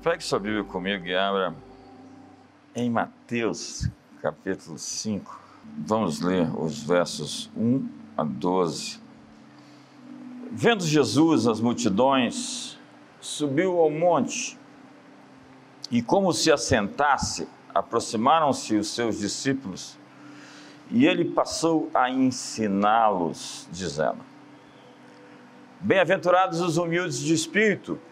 Pegue sua Bíblia comigo e abra em Mateus, capítulo 5. Vamos ler os versos 1 a 12. Vendo Jesus as multidões, subiu ao monte e, como se assentasse, aproximaram-se os seus discípulos e ele passou a ensiná-los, dizendo: Bem-aventurados os humildes de espírito,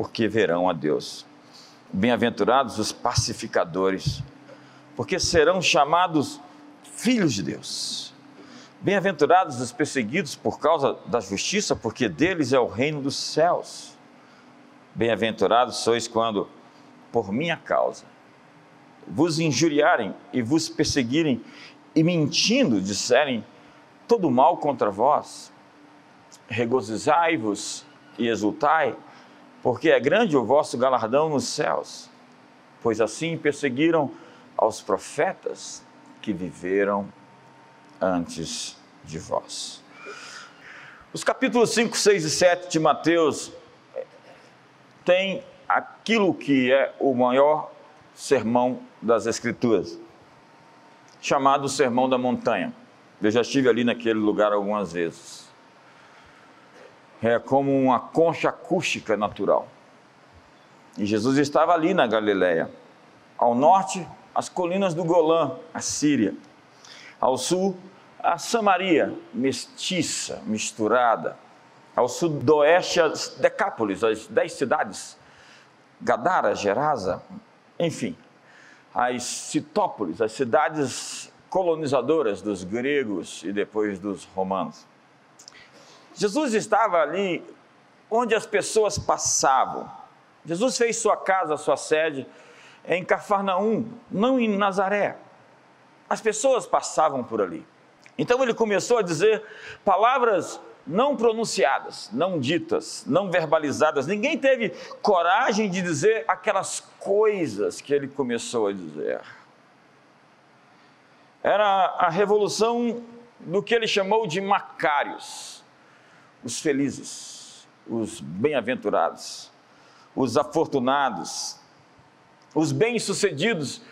porque verão a Deus. Bem-aventurados os pacificadores, porque serão chamados filhos de Deus. Bem-aventurados os perseguidos por causa da justiça, porque deles é o reino dos céus. Bem-aventurados sois quando, por minha causa, vos injuriarem e vos perseguirem e mentindo disserem todo mal contra vós regozijai-vos e exultai, porque é grande o vosso galardão nos céus, pois assim perseguiram aos profetas que viveram antes de vós. Os capítulos 5, 6 e 7 de Mateus têm aquilo que é o maior sermão das Escrituras, chamado Sermão da Montanha. Eu já estive ali naquele lugar algumas vezes é como uma concha acústica natural. E Jesus estava ali na Galileia. Ao norte, as colinas do Golã, a Síria. Ao sul, a Samaria, mestiça, misturada. Ao sudoeste, as Decápolis, as dez cidades. Gadara, Gerasa, enfim. As Citópolis, as cidades colonizadoras dos gregos e depois dos romanos. Jesus estava ali onde as pessoas passavam. Jesus fez sua casa, sua sede em Cafarnaum, não em Nazaré. As pessoas passavam por ali. Então ele começou a dizer palavras não pronunciadas, não ditas, não verbalizadas. Ninguém teve coragem de dizer aquelas coisas que ele começou a dizer. Era a revolução do que ele chamou de Macários os felizes, os bem-aventurados, os afortunados, os bem-sucedidos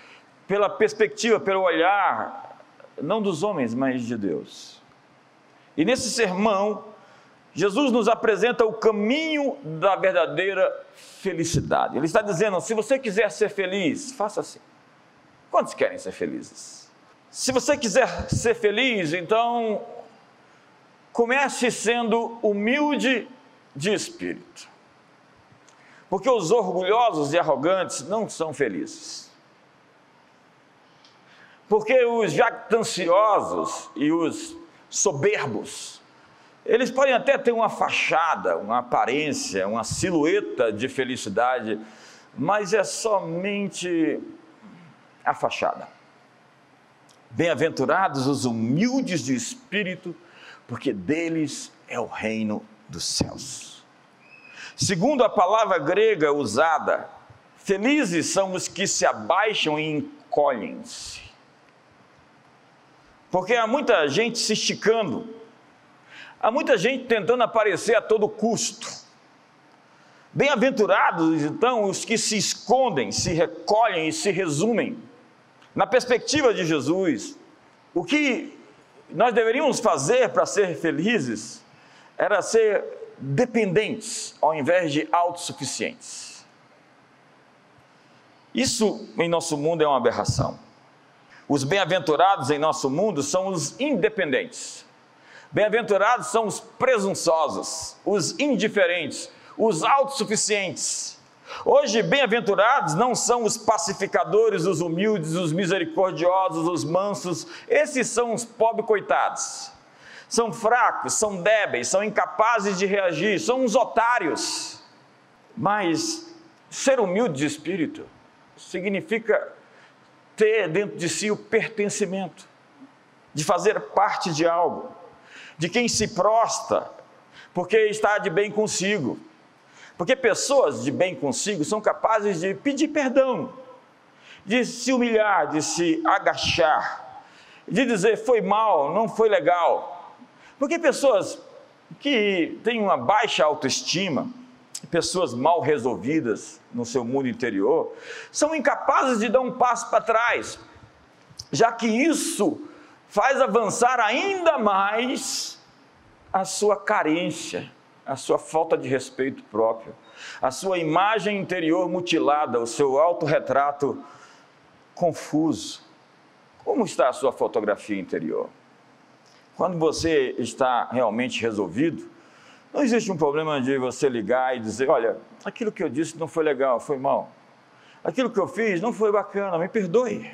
pela perspectiva, pelo olhar, não dos homens, mas de Deus. E nesse sermão, Jesus nos apresenta o caminho da verdadeira felicidade. Ele está dizendo: se você quiser ser feliz, faça assim. Quantos querem ser felizes? Se você quiser ser feliz, então Comece sendo humilde de espírito. Porque os orgulhosos e arrogantes não são felizes. Porque os jactanciosos e os soberbos, eles podem até ter uma fachada, uma aparência, uma silhueta de felicidade, mas é somente a fachada. Bem-aventurados os humildes de espírito, porque deles é o reino dos céus. Segundo a palavra grega usada, felizes são os que se abaixam e encolhem-se. Porque há muita gente se esticando, há muita gente tentando aparecer a todo custo. Bem-aventurados, então, os que se escondem, se recolhem e se resumem. Na perspectiva de Jesus, o que nós deveríamos fazer para ser felizes era ser dependentes ao invés de autossuficientes. Isso em nosso mundo é uma aberração. Os bem-aventurados em nosso mundo são os independentes. Bem-aventurados são os presunçosos, os indiferentes, os autossuficientes. Hoje, bem-aventurados não são os pacificadores, os humildes, os misericordiosos, os mansos, esses são os pobres coitados. São fracos, são débeis, são incapazes de reagir, são uns otários. Mas ser humilde de espírito significa ter dentro de si o pertencimento, de fazer parte de algo, de quem se prosta porque está de bem consigo. Porque pessoas de bem consigo são capazes de pedir perdão, de se humilhar, de se agachar, de dizer foi mal, não foi legal. Porque pessoas que têm uma baixa autoestima, pessoas mal resolvidas no seu mundo interior, são incapazes de dar um passo para trás, já que isso faz avançar ainda mais a sua carência, a sua falta de respeito próprio, a sua imagem interior mutilada, o seu autorretrato confuso. Como está a sua fotografia interior? Quando você está realmente resolvido, não existe um problema de você ligar e dizer: olha, aquilo que eu disse não foi legal, foi mal. Aquilo que eu fiz não foi bacana, me perdoe.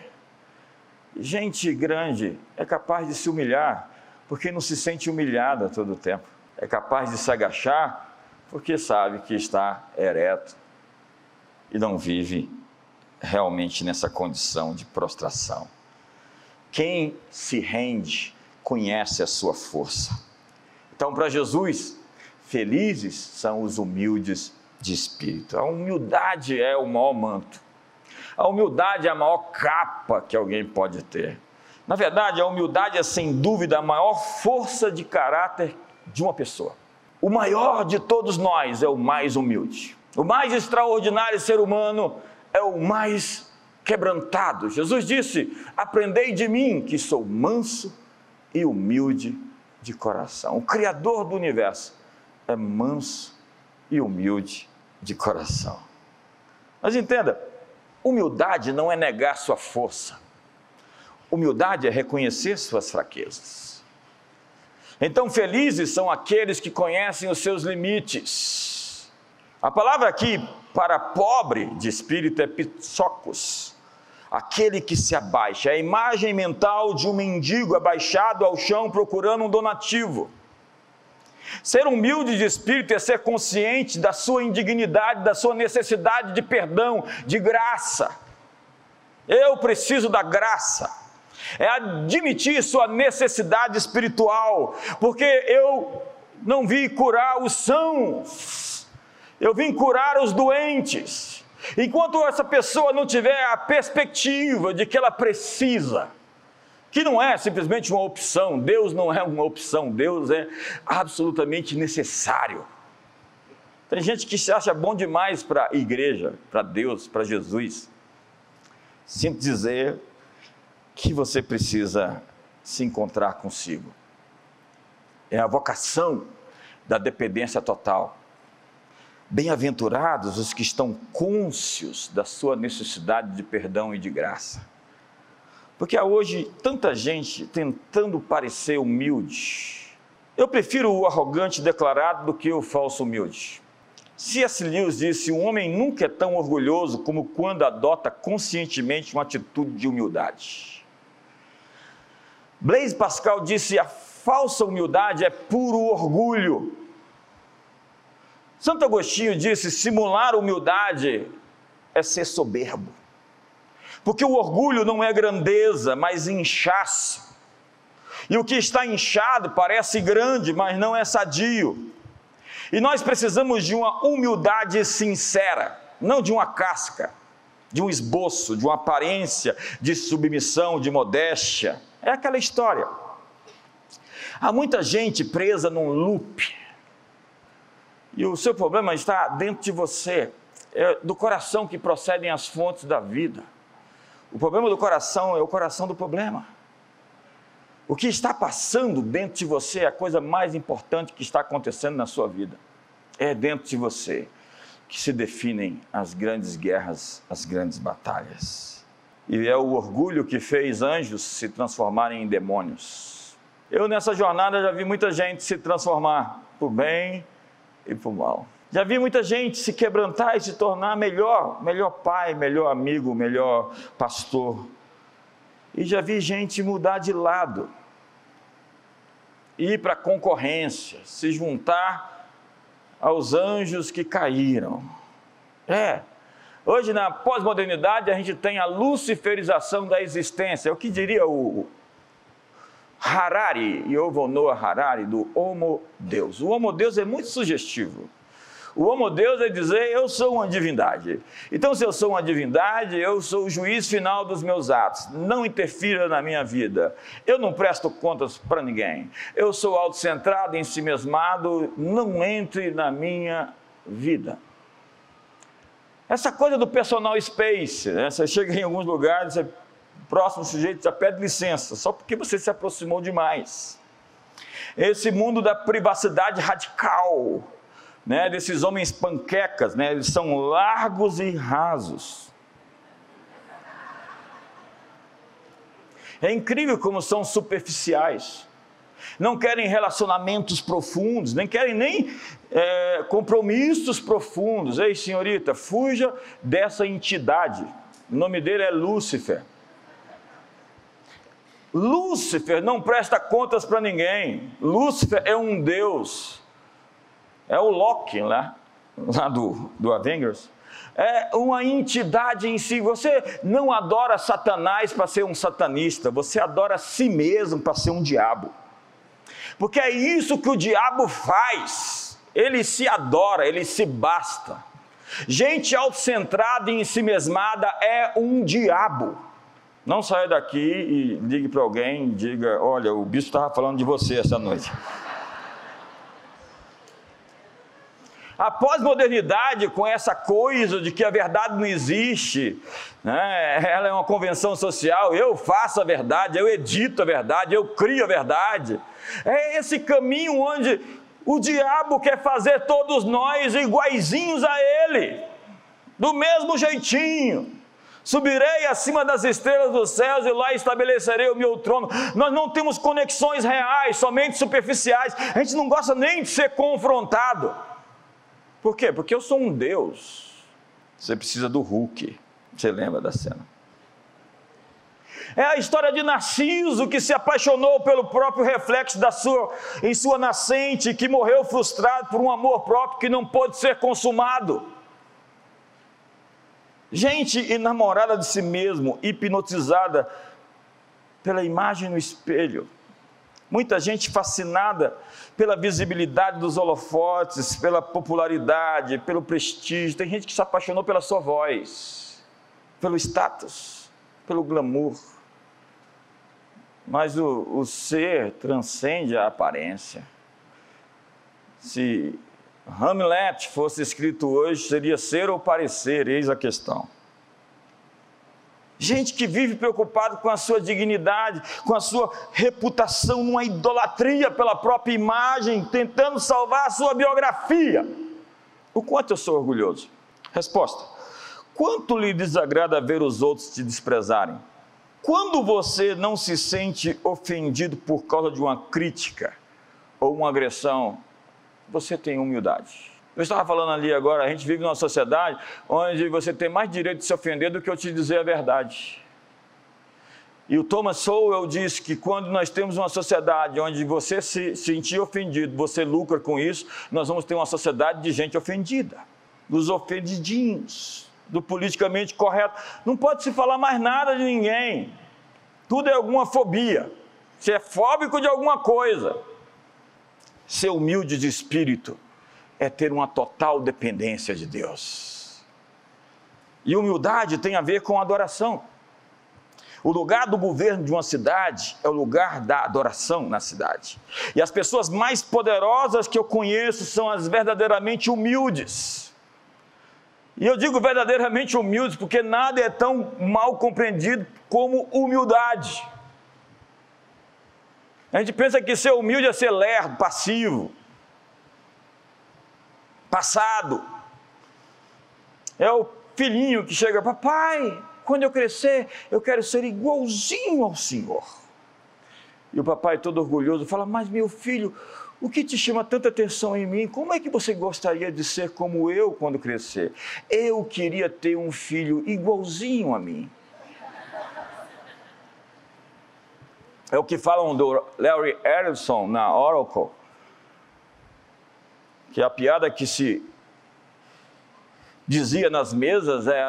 Gente grande é capaz de se humilhar porque não se sente humilhada todo o tempo. É capaz de se agachar porque sabe que está ereto e não vive realmente nessa condição de prostração. Quem se rende conhece a sua força. Então, para Jesus, Felizes são os humildes de espírito. A humildade é o maior manto. A humildade é a maior capa que alguém pode ter. Na verdade, a humildade é sem dúvida a maior força de caráter de uma pessoa. O maior de todos nós é o mais humilde. O mais extraordinário ser humano é o mais quebrantado. Jesus disse: Aprendei de mim, que sou manso e humilde de coração. O Criador do universo é manso e humilde de coração. Mas entenda, humildade não é negar sua força. Humildade é reconhecer suas fraquezas. Então, felizes são aqueles que conhecem os seus limites. A palavra aqui para pobre de espírito é pitsocos, aquele que se abaixa. É a imagem mental de um mendigo abaixado ao chão procurando um donativo. Ser humilde de espírito é ser consciente da sua indignidade, da sua necessidade de perdão, de graça. Eu preciso da graça. É admitir sua necessidade espiritual, porque eu não vim curar os sãos, eu vim curar os doentes. Enquanto essa pessoa não tiver a perspectiva de que ela precisa, que não é simplesmente uma opção, Deus não é uma opção, Deus é absolutamente necessário. Tem gente que se acha bom demais para a igreja, para Deus, para Jesus. Sinto dizer que você precisa se encontrar consigo. É a vocação da dependência total. Bem-aventurados os que estão cônscios da sua necessidade de perdão e de graça. Porque há hoje tanta gente tentando parecer humilde. Eu prefiro o arrogante declarado do que o falso humilde. C.S. Lewis disse: um homem nunca é tão orgulhoso como quando adota conscientemente uma atitude de humildade. Blaise Pascal disse: a falsa humildade é puro orgulho. Santo Agostinho disse: simular humildade é ser soberbo. Porque o orgulho não é grandeza, mas inchaço. E o que está inchado parece grande, mas não é sadio. E nós precisamos de uma humildade sincera, não de uma casca, de um esboço, de uma aparência de submissão, de modéstia. É aquela história. Há muita gente presa num loop. E o seu problema está dentro de você, é do coração que procedem as fontes da vida. O problema do coração é o coração do problema. O que está passando dentro de você é a coisa mais importante que está acontecendo na sua vida. É dentro de você que se definem as grandes guerras, as grandes batalhas. E é o orgulho que fez anjos se transformarem em demônios. Eu nessa jornada já vi muita gente se transformar por bem e por mal. Já vi muita gente se quebrantar e se tornar melhor, melhor pai, melhor amigo, melhor pastor. E já vi gente mudar de lado, ir para a concorrência, se juntar aos anjos que caíram. É, Hoje, na pós-modernidade, a gente tem a luciferização da existência. O que diria o Harari, Yuval Harari, do Homo Deus. O Homo Deus é muito sugestivo. O Homo Deus é dizer, eu sou uma divindade. Então, se eu sou uma divindade, eu sou o juiz final dos meus atos. Não interfira na minha vida. Eu não presto contas para ninguém. Eu sou autocentrado, em si mesmado. Não entre na minha vida. Essa coisa do personal space, né? você chega em alguns lugares, próximo sujeito já pede licença, só porque você se aproximou demais. Esse mundo da privacidade radical, né, desses homens panquecas, né, eles são largos e rasos. É incrível como são superficiais. Não querem relacionamentos profundos, nem querem nem é, compromissos profundos. Ei, senhorita, fuja dessa entidade. O nome dele é Lúcifer. Lúcifer não presta contas para ninguém. Lúcifer é um Deus é o Loki lá, lá do, do Avengers. É uma entidade em si. Você não adora Satanás para ser um satanista, você adora si mesmo para ser um diabo. Porque é isso que o diabo faz. Ele se adora, ele se basta. Gente autocentrada e em si mesmada é um diabo. Não saia daqui e ligue para alguém e diga: Olha, o bicho estava falando de você essa noite. A pós-modernidade, com essa coisa de que a verdade não existe, né? ela é uma convenção social, eu faço a verdade, eu edito a verdade, eu crio a verdade. É esse caminho onde o diabo quer fazer todos nós iguaizinhos a ele, do mesmo jeitinho. Subirei acima das estrelas dos céus e lá estabelecerei o meu trono. Nós não temos conexões reais, somente superficiais. A gente não gosta nem de ser confrontado. Por quê? Porque eu sou um Deus. Você precisa do Hulk. Você lembra da cena? É a história de Narciso que se apaixonou pelo próprio reflexo da sua, em sua nascente, que morreu frustrado por um amor próprio que não pôde ser consumado. Gente enamorada de si mesmo, hipnotizada pela imagem no espelho. Muita gente fascinada pela visibilidade dos holofotes, pela popularidade, pelo prestígio. Tem gente que se apaixonou pela sua voz, pelo status, pelo glamour. Mas o, o ser transcende a aparência. Se Hamlet fosse escrito hoje, seria ser ou parecer, eis a questão. Gente que vive preocupado com a sua dignidade, com a sua reputação, numa idolatria pela própria imagem, tentando salvar a sua biografia. O quanto eu sou orgulhoso? Resposta: Quanto lhe desagrada ver os outros te desprezarem? Quando você não se sente ofendido por causa de uma crítica ou uma agressão, você tem humildade. Eu estava falando ali agora, a gente vive numa sociedade onde você tem mais direito de se ofender do que eu te dizer a verdade. E o Thomas Sowell diz que quando nós temos uma sociedade onde você se sentir ofendido, você lucra com isso, nós vamos ter uma sociedade de gente ofendida, dos ofendidinhos, do politicamente correto. Não pode se falar mais nada de ninguém. Tudo é alguma fobia. Você é fóbico de alguma coisa. Ser humilde de espírito é ter uma total dependência de Deus. E humildade tem a ver com adoração. O lugar do governo de uma cidade é o lugar da adoração na cidade. E as pessoas mais poderosas que eu conheço são as verdadeiramente humildes. E eu digo verdadeiramente humildes porque nada é tão mal compreendido como humildade. A gente pensa que ser humilde é ser lerdo, passivo passado. É o filhinho que chega, papai, quando eu crescer, eu quero ser igualzinho ao Senhor. E o papai, todo orgulhoso, fala: Mas meu filho, o que te chama tanta atenção em mim? Como é que você gostaria de ser como eu quando crescer? Eu queria ter um filho igualzinho a mim. É o que falam do Larry Ellison na Oracle que é a piada que se dizia nas mesas é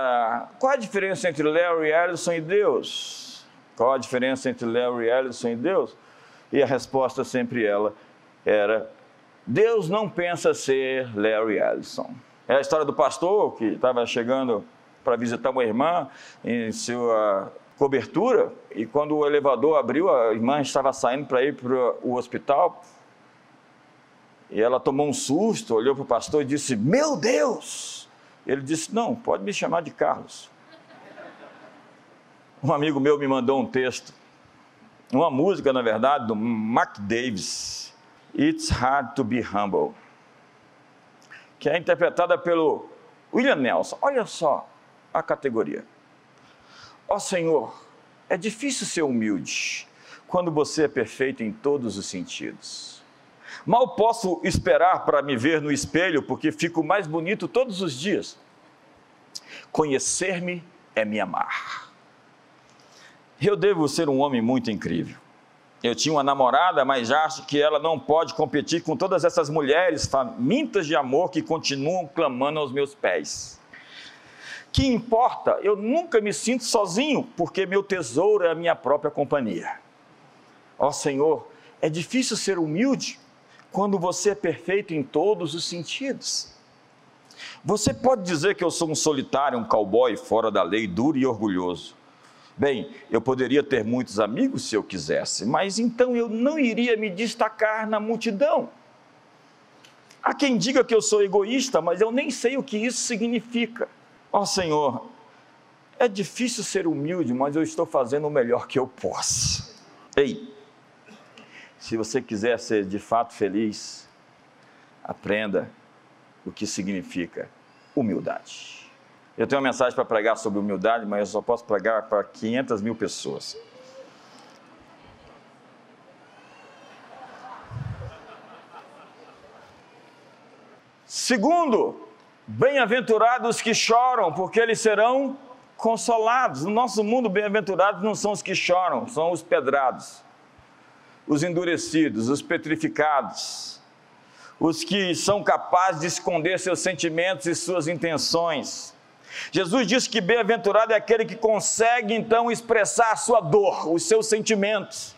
qual a diferença entre Larry Ellison e Deus? Qual a diferença entre Larry Ellison e Deus? E a resposta sempre ela era Deus não pensa ser Larry Ellison. É a história do pastor que estava chegando para visitar uma irmã em sua cobertura e quando o elevador abriu, a irmã estava saindo para ir para o hospital e ela tomou um susto, olhou para o pastor e disse: Meu Deus! Ele disse: Não, pode me chamar de Carlos. Um amigo meu me mandou um texto, uma música, na verdade, do Mark Davis, It's Hard to Be Humble, que é interpretada pelo William Nelson. Olha só a categoria. Ó oh, Senhor, é difícil ser humilde quando você é perfeito em todos os sentidos. Mal posso esperar para me ver no espelho, porque fico mais bonito todos os dias. Conhecer-me é me amar. Eu devo ser um homem muito incrível. Eu tinha uma namorada, mas acho que ela não pode competir com todas essas mulheres famintas de amor que continuam clamando aos meus pés. Que importa, eu nunca me sinto sozinho, porque meu tesouro é a minha própria companhia. Ó Senhor, é difícil ser humilde quando você é perfeito em todos os sentidos. Você pode dizer que eu sou um solitário, um cowboy fora da lei, duro e orgulhoso. Bem, eu poderia ter muitos amigos se eu quisesse, mas então eu não iria me destacar na multidão. Há quem diga que eu sou egoísta, mas eu nem sei o que isso significa. Ó oh, Senhor, é difícil ser humilde, mas eu estou fazendo o melhor que eu posso. Ei, se você quiser ser de fato feliz, aprenda o que significa humildade. Eu tenho uma mensagem para pregar sobre humildade, mas eu só posso pregar para 500 mil pessoas. Segundo, bem-aventurados que choram, porque eles serão consolados. No nosso mundo, bem-aventurados não são os que choram, são os pedrados os endurecidos, os petrificados, os que são capazes de esconder seus sentimentos e suas intenções. Jesus disse que bem-aventurado é aquele que consegue então expressar a sua dor, os seus sentimentos.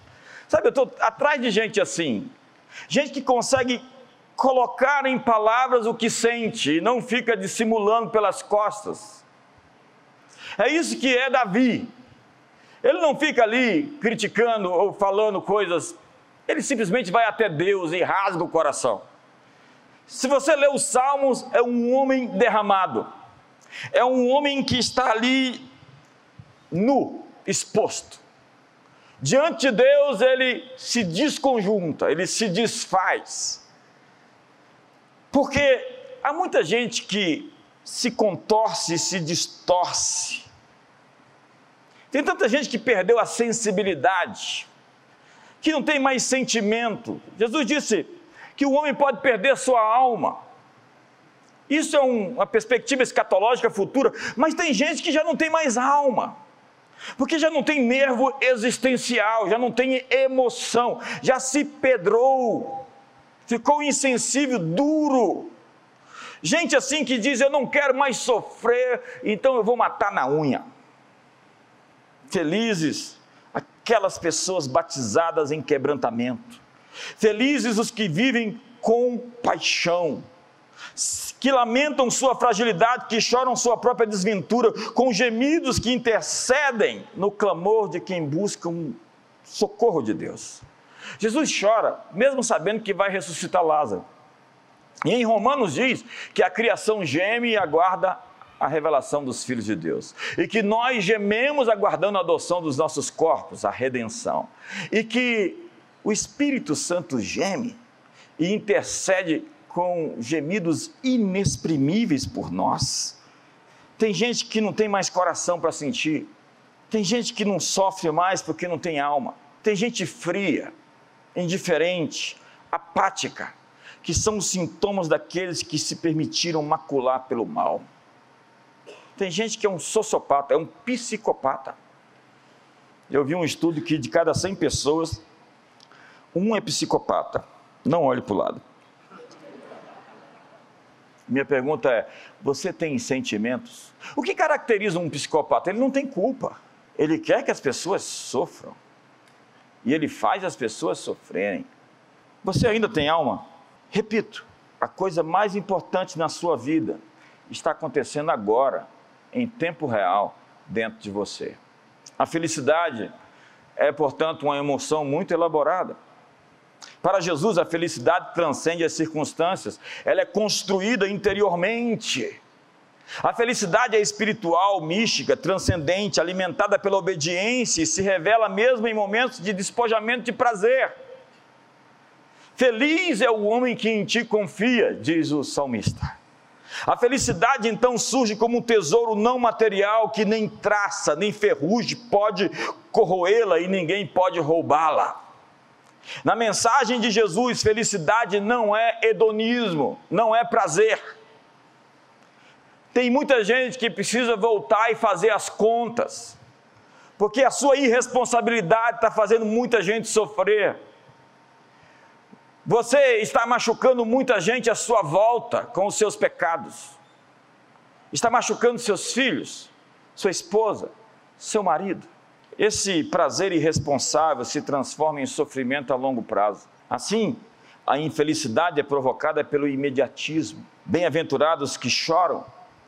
Sabe, eu estou atrás de gente assim, gente que consegue colocar em palavras o que sente e não fica dissimulando pelas costas. É isso que é Davi. Ele não fica ali criticando ou falando coisas, ele simplesmente vai até Deus e rasga o coração. Se você ler os Salmos, é um homem derramado, é um homem que está ali nu, exposto. Diante de Deus, ele se desconjunta, ele se desfaz. Porque há muita gente que se contorce, se distorce tem tanta gente que perdeu a sensibilidade, que não tem mais sentimento. Jesus disse que o homem pode perder sua alma. Isso é um, uma perspectiva escatológica futura, mas tem gente que já não tem mais alma, porque já não tem nervo existencial, já não tem emoção, já se pedrou, ficou insensível, duro. Gente assim que diz: Eu não quero mais sofrer, então eu vou matar na unha. Felizes aquelas pessoas batizadas em quebrantamento. Felizes os que vivem com paixão, que lamentam sua fragilidade, que choram sua própria desventura, com gemidos que intercedem no clamor de quem busca um socorro de Deus. Jesus chora, mesmo sabendo que vai ressuscitar Lázaro. E em Romanos diz que a criação geme e aguarda a revelação dos filhos de Deus. E que nós gememos aguardando a adoção dos nossos corpos, a redenção. E que o Espírito Santo geme e intercede com gemidos inexprimíveis por nós. Tem gente que não tem mais coração para sentir. Tem gente que não sofre mais porque não tem alma. Tem gente fria, indiferente, apática, que são os sintomas daqueles que se permitiram macular pelo mal. Tem gente que é um sociopata, é um psicopata. Eu vi um estudo que de cada 100 pessoas, um é psicopata. Não olhe para o lado. Minha pergunta é: você tem sentimentos? O que caracteriza um psicopata? Ele não tem culpa. Ele quer que as pessoas sofram. E ele faz as pessoas sofrerem. Você ainda tem alma? Repito, a coisa mais importante na sua vida está acontecendo agora, em tempo real, dentro de você. A felicidade é, portanto, uma emoção muito elaborada. Para Jesus, a felicidade transcende as circunstâncias, ela é construída interiormente. A felicidade é espiritual, mística, transcendente, alimentada pela obediência e se revela mesmo em momentos de despojamento de prazer. Feliz é o homem que em ti confia, diz o salmista. A felicidade então surge como um tesouro não material que nem traça, nem ferrugem pode corroê-la e ninguém pode roubá-la. Na mensagem de Jesus, felicidade não é hedonismo, não é prazer. Tem muita gente que precisa voltar e fazer as contas, porque a sua irresponsabilidade está fazendo muita gente sofrer. Você está machucando muita gente à sua volta com os seus pecados. Está machucando seus filhos, sua esposa, seu marido. Esse prazer irresponsável se transforma em sofrimento a longo prazo. Assim, a infelicidade é provocada pelo imediatismo. Bem-aventurados que choram,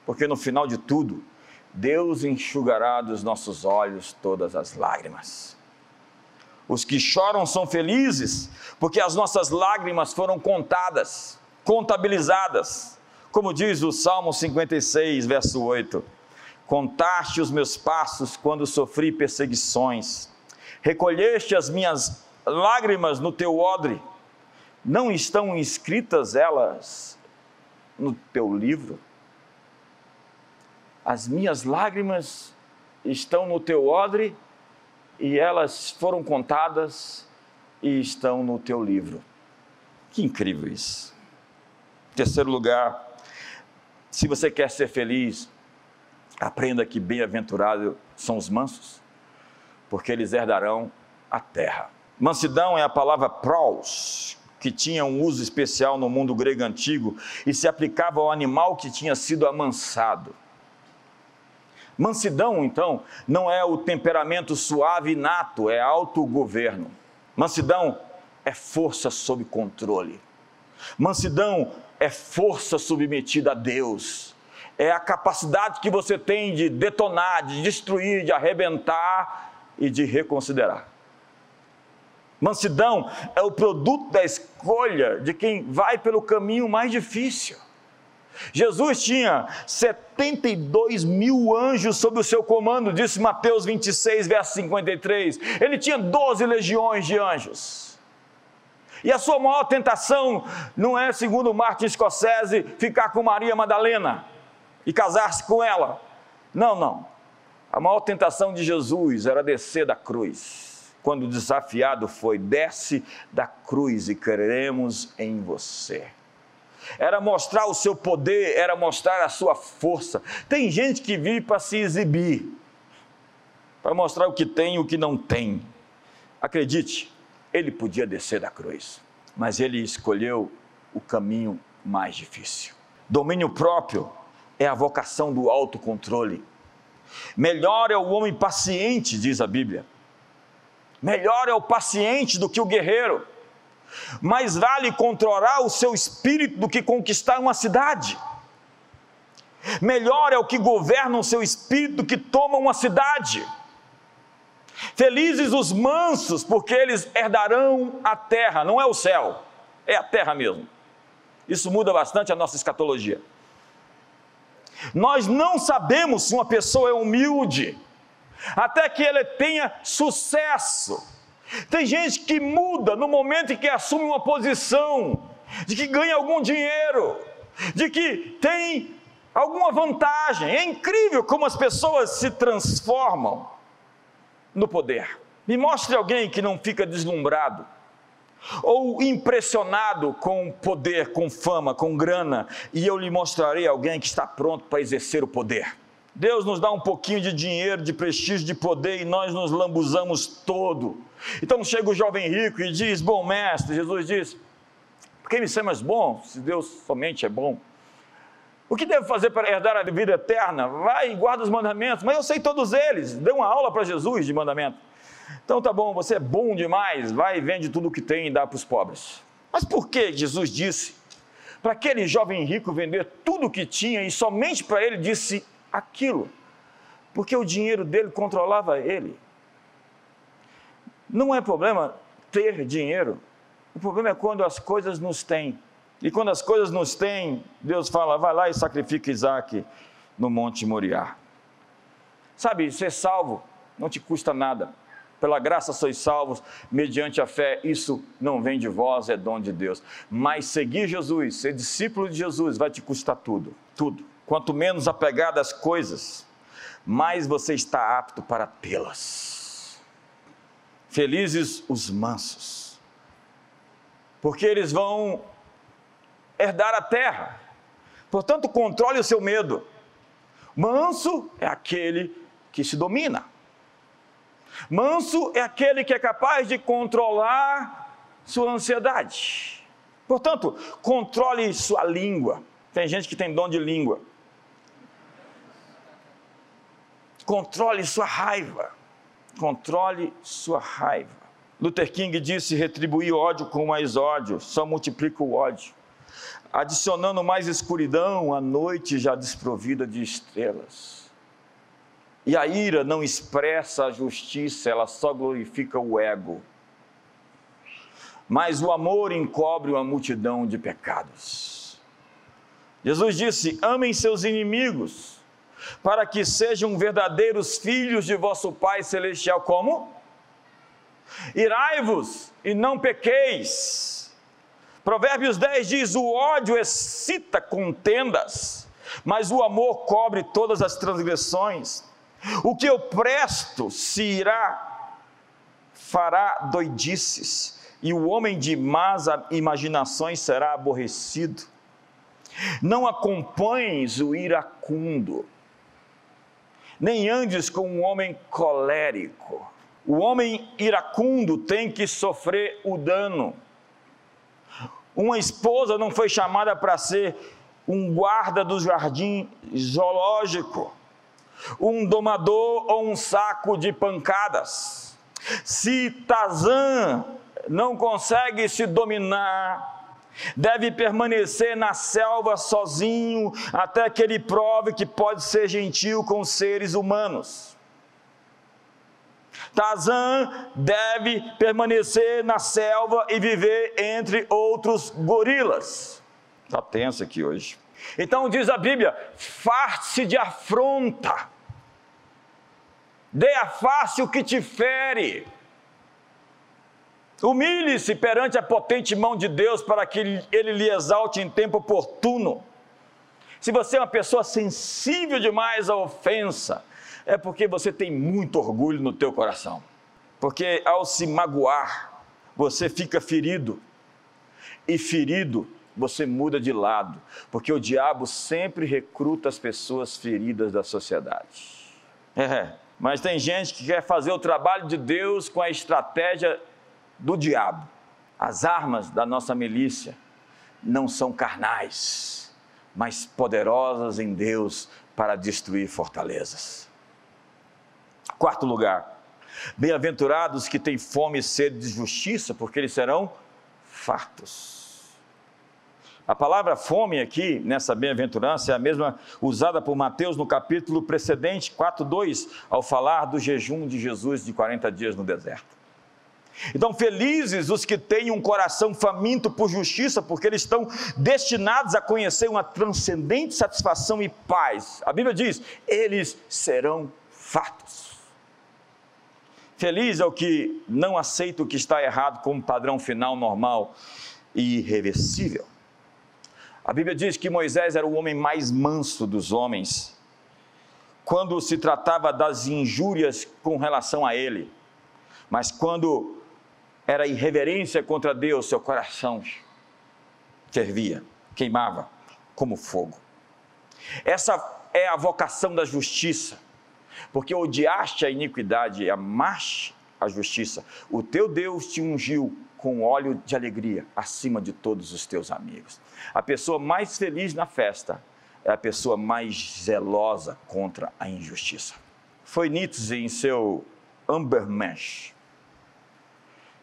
porque no final de tudo, Deus enxugará dos nossos olhos todas as lágrimas. Os que choram são felizes, porque as nossas lágrimas foram contadas, contabilizadas. Como diz o Salmo 56, verso 8: Contaste os meus passos quando sofri perseguições, recolheste as minhas lágrimas no teu odre, não estão inscritas elas no teu livro? As minhas lágrimas estão no teu odre e elas foram contadas e estão no teu livro. Que incrível isso. Terceiro lugar, se você quer ser feliz, Aprenda que bem-aventurados são os mansos, porque eles herdarão a terra. Mansidão é a palavra prós, que tinha um uso especial no mundo grego antigo e se aplicava ao animal que tinha sido amansado. Mansidão, então, não é o temperamento suave e nato, é autogoverno. Mansidão é força sob controle. Mansidão é força submetida a Deus é a capacidade que você tem de detonar, de destruir, de arrebentar e de reconsiderar. Mansidão é o produto da escolha de quem vai pelo caminho mais difícil. Jesus tinha 72 mil anjos sob o seu comando, disse Mateus 26, verso 53. Ele tinha 12 legiões de anjos. E a sua maior tentação não é, segundo Martin Scorsese, ficar com Maria Madalena e casar-se com ela. Não, não. A maior tentação de Jesus era descer da cruz. Quando desafiado foi: desce da cruz e creremos em você. Era mostrar o seu poder, era mostrar a sua força. Tem gente que vive para se exibir, para mostrar o que tem e o que não tem. Acredite, ele podia descer da cruz, mas ele escolheu o caminho mais difícil. Domínio próprio é a vocação do autocontrole. Melhor é o homem paciente, diz a Bíblia. Melhor é o paciente do que o guerreiro. Mais vale controlar o seu espírito do que conquistar uma cidade. Melhor é o que governa o seu espírito do que toma uma cidade. Felizes os mansos, porque eles herdarão a terra, não é o céu, é a terra mesmo. Isso muda bastante a nossa escatologia. Nós não sabemos se uma pessoa é humilde, até que ela tenha sucesso. Tem gente que muda no momento em que assume uma posição, de que ganha algum dinheiro, de que tem alguma vantagem. É incrível como as pessoas se transformam no poder. Me mostre alguém que não fica deslumbrado ou impressionado com poder, com fama, com grana, e eu lhe mostrarei alguém que está pronto para exercer o poder. Deus nos dá um pouquinho de dinheiro, de prestígio, de poder e nós nos lambuzamos todo. Então chega o jovem rico e diz: Bom mestre, Jesus diz: Por que me chamas bom, se Deus somente é bom? O que devo fazer para herdar a vida eterna? Vai e guarda os mandamentos. Mas eu sei todos eles. Dê uma aula para Jesus de mandamento. Então tá bom, você é bom demais. Vai e vende tudo o que tem e dá para os pobres. Mas por que Jesus disse para aquele jovem rico vender tudo o que tinha e somente para ele disse aquilo? Porque o dinheiro dele controlava ele. Não é problema ter dinheiro. O problema é quando as coisas nos têm. E quando as coisas nos têm, Deus fala: vai lá e sacrifica Isaac no Monte Moriá. Sabe, ser salvo não te custa nada. Pela graça sois salvos, mediante a fé, isso não vem de vós, é dom de Deus. Mas seguir Jesus, ser discípulo de Jesus, vai te custar tudo, tudo. Quanto menos apegado às coisas, mais você está apto para tê-las. Felizes os mansos, porque eles vão herdar a terra. Portanto, controle o seu medo. Manso é aquele que se domina. Manso é aquele que é capaz de controlar sua ansiedade. Portanto, controle sua língua. Tem gente que tem dom de língua. Controle sua raiva. Controle sua raiva. Luther King disse: retribuir ódio com mais ódio, só multiplica o ódio adicionando mais escuridão à noite já desprovida de estrelas. E a ira não expressa a justiça, ela só glorifica o ego. Mas o amor encobre uma multidão de pecados. Jesus disse: Amem seus inimigos, para que sejam verdadeiros filhos de vosso Pai Celestial. Como? Irai-vos e não pequeis. Provérbios 10 diz: O ódio excita contendas, mas o amor cobre todas as transgressões. O que eu presto se irá, fará doidices, e o homem de más imaginações será aborrecido. Não acompanhes o iracundo, nem andes com um homem colérico. O homem iracundo tem que sofrer o dano uma esposa não foi chamada para ser um guarda do jardim zoológico, um domador ou um saco de pancadas. Se Tazan não consegue se dominar, deve permanecer na selva sozinho até que ele prove que pode ser gentil com seres humanos. Tarzan deve permanecer na selva e viver entre outros gorilas. Está tenso aqui hoje. Então diz a Bíblia: farte de afronta, dê a face o que te fere. Humilhe-se perante a potente mão de Deus para que ele lhe exalte em tempo oportuno. Se você é uma pessoa sensível demais à ofensa, é porque você tem muito orgulho no teu coração. Porque ao se magoar, você fica ferido. E ferido, você muda de lado, porque o diabo sempre recruta as pessoas feridas da sociedade. É, mas tem gente que quer fazer o trabalho de Deus com a estratégia do diabo. As armas da nossa milícia não são carnais, mas poderosas em Deus para destruir fortalezas. Quarto lugar, bem-aventurados que têm fome e sede de justiça, porque eles serão fartos. A palavra fome aqui, nessa bem-aventurança, é a mesma usada por Mateus no capítulo precedente, 4.2, ao falar do jejum de Jesus de 40 dias no deserto. Então, felizes os que têm um coração faminto por justiça, porque eles estão destinados a conhecer uma transcendente satisfação e paz. A Bíblia diz: eles serão fartos. Feliz é o que não aceita o que está errado como padrão final normal e irreversível. A Bíblia diz que Moisés era o homem mais manso dos homens, quando se tratava das injúrias com relação a ele, mas quando era irreverência contra Deus, seu coração fervia, queimava como fogo. Essa é a vocação da justiça porque odiaste a iniquidade e amaste a justiça. O teu Deus te ungiu com óleo de alegria acima de todos os teus amigos. A pessoa mais feliz na festa é a pessoa mais zelosa contra a injustiça. Foi Nietzsche em seu Ambermensch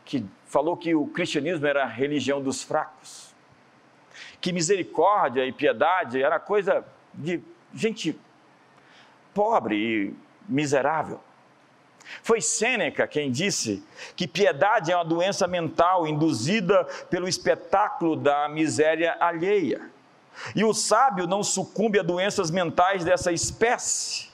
que falou que o cristianismo era a religião dos fracos, que misericórdia e piedade era coisa de gente pobre e miserável. Foi Sêneca quem disse que piedade é uma doença mental induzida pelo espetáculo da miséria alheia. E o sábio não sucumbe a doenças mentais dessa espécie.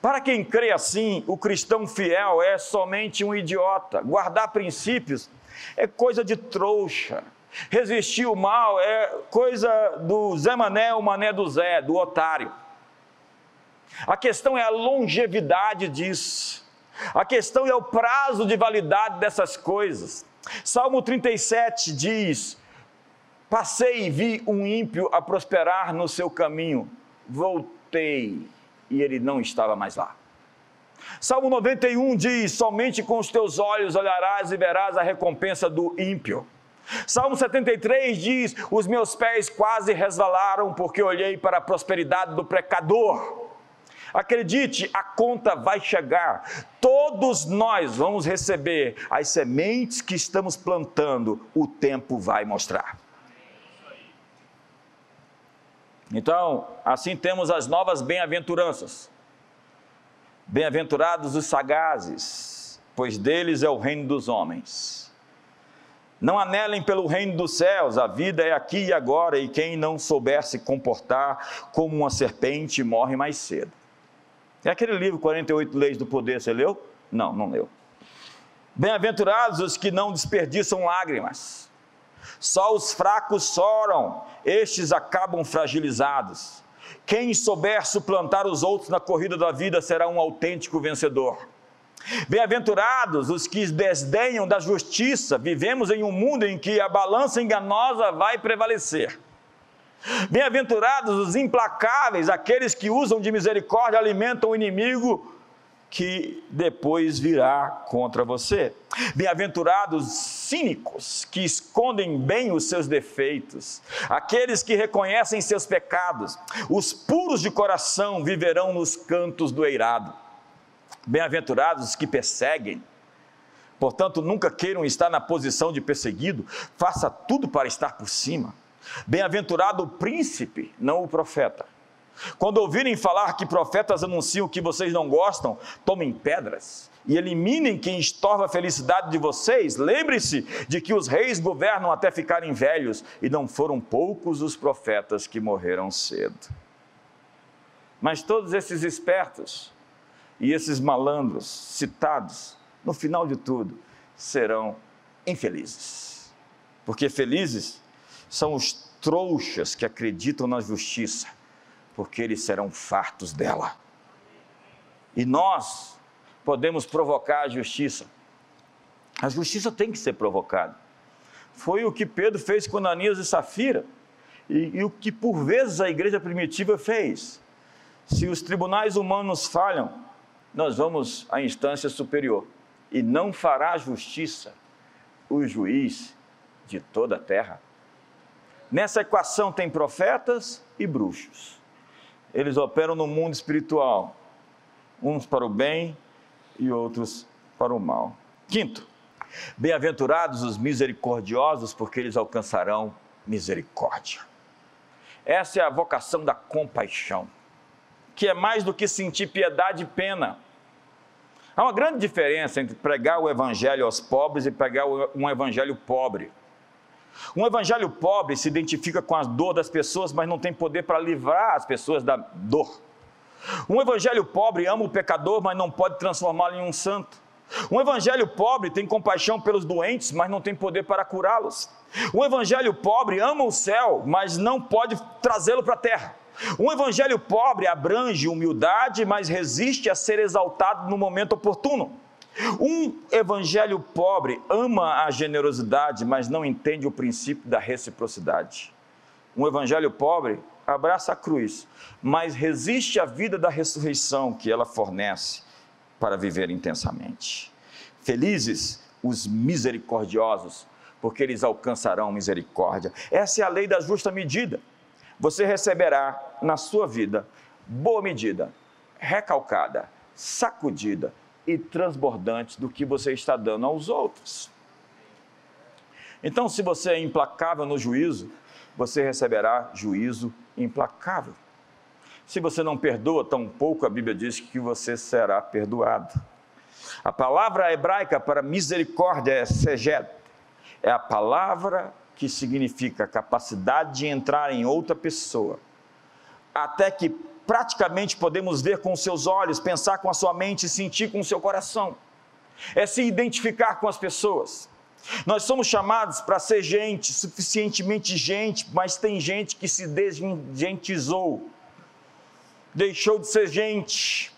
Para quem crê assim, o cristão fiel é somente um idiota. Guardar princípios é coisa de trouxa. Resistir o mal é coisa do Zé Mané, o Mané do Zé, do otário. A questão é a longevidade disso. A questão é o prazo de validade dessas coisas. Salmo 37 diz: Passei e vi um ímpio a prosperar no seu caminho, voltei e ele não estava mais lá. Salmo 91 diz: Somente com os teus olhos olharás e verás a recompensa do ímpio. Salmo 73 diz: Os meus pés quase resvalaram porque olhei para a prosperidade do pecador. Acredite, a conta vai chegar. Todos nós vamos receber as sementes que estamos plantando, o tempo vai mostrar. Então, assim temos as novas bem-aventuranças. Bem-aventurados os sagazes, pois deles é o reino dos homens. Não anelem pelo reino dos céus, a vida é aqui e agora, e quem não souber se comportar como uma serpente morre mais cedo. É aquele livro 48 Leis do Poder, você leu? Não, não leu. Bem-aventurados os que não desperdiçam lágrimas. Só os fracos choram, estes acabam fragilizados. Quem souber suplantar os outros na corrida da vida será um autêntico vencedor. Bem-aventurados os que desdenham da justiça, vivemos em um mundo em que a balança enganosa vai prevalecer. Bem-aventurados os implacáveis, aqueles que usam de misericórdia, alimentam o inimigo que depois virá contra você. Bem-aventurados cínicos, que escondem bem os seus defeitos, aqueles que reconhecem seus pecados, os puros de coração viverão nos cantos do eirado. Bem-aventurados os que perseguem, portanto, nunca queiram estar na posição de perseguido, faça tudo para estar por cima Bem-aventurado o príncipe, não o profeta. Quando ouvirem falar que profetas anunciam que vocês não gostam, tomem pedras e eliminem quem estorva a felicidade de vocês. Lembre-se de que os reis governam até ficarem velhos e não foram poucos os profetas que morreram cedo. Mas todos esses espertos e esses malandros citados, no final de tudo, serão infelizes. Porque felizes são os trouxas que acreditam na justiça, porque eles serão fartos dela. E nós podemos provocar a justiça. A justiça tem que ser provocada. Foi o que Pedro fez com Ananias e Safira, e, e o que por vezes a igreja primitiva fez. Se os tribunais humanos falham, nós vamos à instância superior, e não fará justiça o juiz de toda a terra. Nessa equação tem profetas e bruxos. Eles operam no mundo espiritual, uns para o bem e outros para o mal. Quinto, bem-aventurados os misericordiosos, porque eles alcançarão misericórdia. Essa é a vocação da compaixão, que é mais do que sentir piedade e pena. Há uma grande diferença entre pregar o evangelho aos pobres e pregar um evangelho pobre. Um evangelho pobre se identifica com a dor das pessoas, mas não tem poder para livrar as pessoas da dor. Um evangelho pobre ama o pecador, mas não pode transformá-lo em um santo. Um evangelho pobre tem compaixão pelos doentes, mas não tem poder para curá-los. Um evangelho pobre ama o céu, mas não pode trazê-lo para a terra. Um evangelho pobre abrange humildade, mas resiste a ser exaltado no momento oportuno. Um evangelho pobre ama a generosidade, mas não entende o princípio da reciprocidade. Um evangelho pobre abraça a cruz, mas resiste à vida da ressurreição que ela fornece para viver intensamente. Felizes os misericordiosos, porque eles alcançarão misericórdia. Essa é a lei da justa medida. você receberá na sua vida boa medida, recalcada, sacudida e transbordante do que você está dando aos outros. Então, se você é implacável no juízo, você receberá juízo implacável. Se você não perdoa, tampouco a Bíblia diz que você será perdoado. A palavra hebraica para misericórdia é seged, é a palavra que significa capacidade de entrar em outra pessoa, até que praticamente podemos ver com os seus olhos, pensar com a sua mente sentir com o seu coração. É se identificar com as pessoas. Nós somos chamados para ser gente, suficientemente gente, mas tem gente que se desgentizou, deixou de ser gente.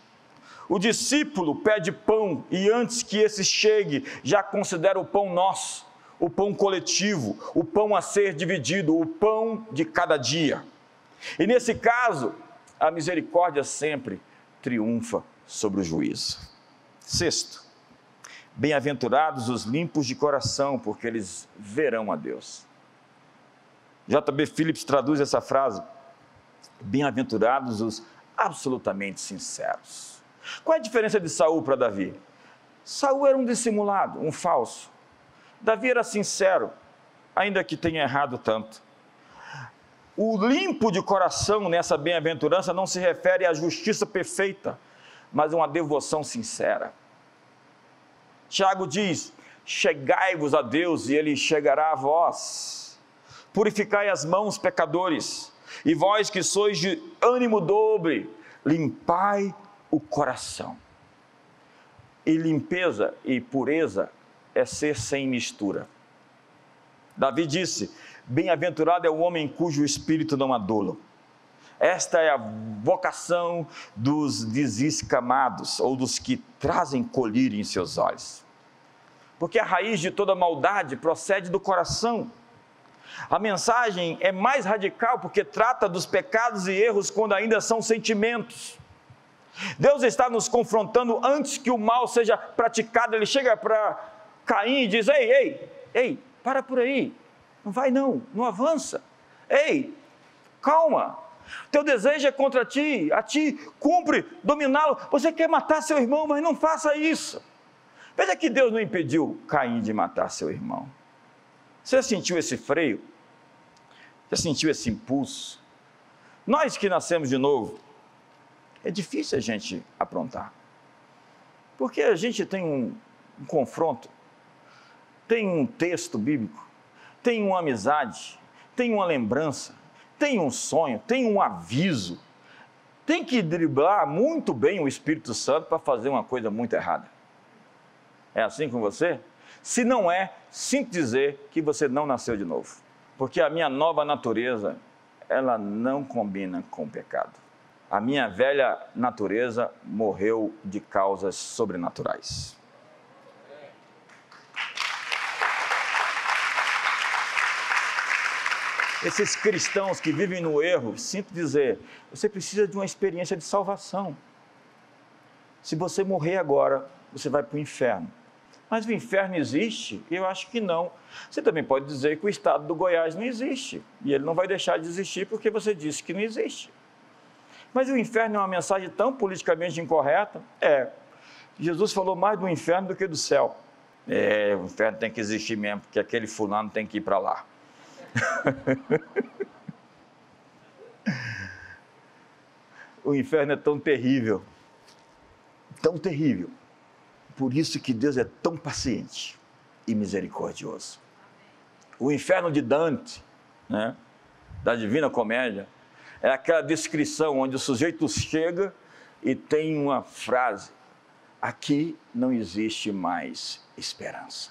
O discípulo pede pão e antes que esse chegue, já considera o pão nosso, o pão coletivo, o pão a ser dividido, o pão de cada dia. E nesse caso, a misericórdia sempre triunfa sobre o juízo. Sexto, bem-aventurados os limpos de coração, porque eles verão a Deus. J.B. Phillips traduz essa frase: bem-aventurados os absolutamente sinceros. Qual é a diferença de Saul para Davi? Saul era um dissimulado, um falso. Davi era sincero, ainda que tenha errado tanto. O limpo de coração nessa bem-aventurança não se refere à justiça perfeita, mas a uma devoção sincera. Tiago diz: Chegai-vos a Deus e ele chegará a vós. Purificai as mãos, pecadores, e vós que sois de ânimo dobre, limpai o coração. E limpeza e pureza é ser sem mistura. Davi disse: Bem-aventurado é o homem cujo espírito não adula. Esta é a vocação dos desescamados, ou dos que trazem colírio em seus olhos. Porque a raiz de toda maldade procede do coração. A mensagem é mais radical porque trata dos pecados e erros quando ainda são sentimentos. Deus está nos confrontando antes que o mal seja praticado. Ele chega para Caim e diz: Ei, ei, ei, para por aí. Não vai não, não avança. Ei, calma. Teu desejo é contra ti, a ti cumpre dominá-lo. Você quer matar seu irmão, mas não faça isso. Veja que Deus não impediu Caim de matar seu irmão. Você sentiu esse freio? Já sentiu esse impulso? Nós que nascemos de novo, é difícil a gente aprontar. Porque a gente tem um, um confronto, tem um texto bíblico tem uma amizade, tem uma lembrança, tem um sonho, tem um aviso. Tem que driblar muito bem o Espírito Santo para fazer uma coisa muito errada. É assim com você? Se não é, sinto dizer que você não nasceu de novo. Porque a minha nova natureza, ela não combina com o pecado. A minha velha natureza morreu de causas sobrenaturais. Esses cristãos que vivem no erro, sinto dizer, você precisa de uma experiência de salvação. Se você morrer agora, você vai para o inferno. Mas o inferno existe? Eu acho que não. Você também pode dizer que o estado do Goiás não existe. E ele não vai deixar de existir porque você disse que não existe. Mas o inferno é uma mensagem tão politicamente incorreta? É. Jesus falou mais do inferno do que do céu. É, o inferno tem que existir mesmo, porque aquele fulano tem que ir para lá. o inferno é tão terrível, tão terrível. Por isso que Deus é tão paciente e misericordioso. O inferno de Dante, né, da Divina Comédia, é aquela descrição onde o sujeito chega e tem uma frase: aqui não existe mais esperança.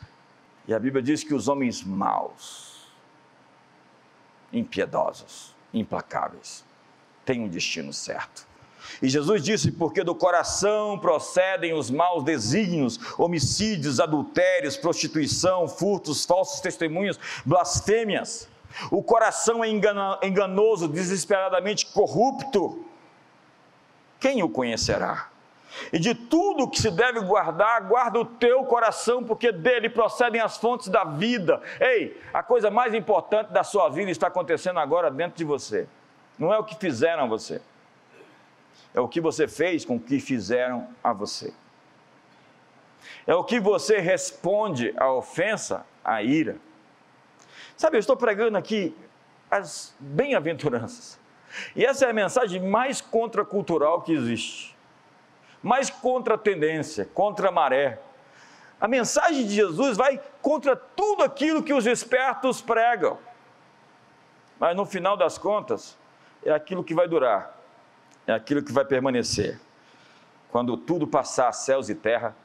E a Bíblia diz que os homens maus, impiedosos, implacáveis. Tem um destino certo. E Jesus disse: porque do coração procedem os maus desígnios, homicídios, adultérios, prostituição, furtos, falsos testemunhos, blasfêmias. O coração é enganoso, desesperadamente corrupto. Quem o conhecerá? E de tudo que se deve guardar, guarda o teu coração, porque dele procedem as fontes da vida. Ei, a coisa mais importante da sua vida está acontecendo agora dentro de você. Não é o que fizeram a você. É o que você fez com o que fizeram a você. É o que você responde à ofensa, à ira. Sabe, eu estou pregando aqui as bem-aventuranças. E essa é a mensagem mais contracultural que existe. Mais contra a tendência, contra a maré. A mensagem de Jesus vai contra tudo aquilo que os espertos pregam. Mas no final das contas, é aquilo que vai durar, é aquilo que vai permanecer. Quando tudo passar, céus e terra,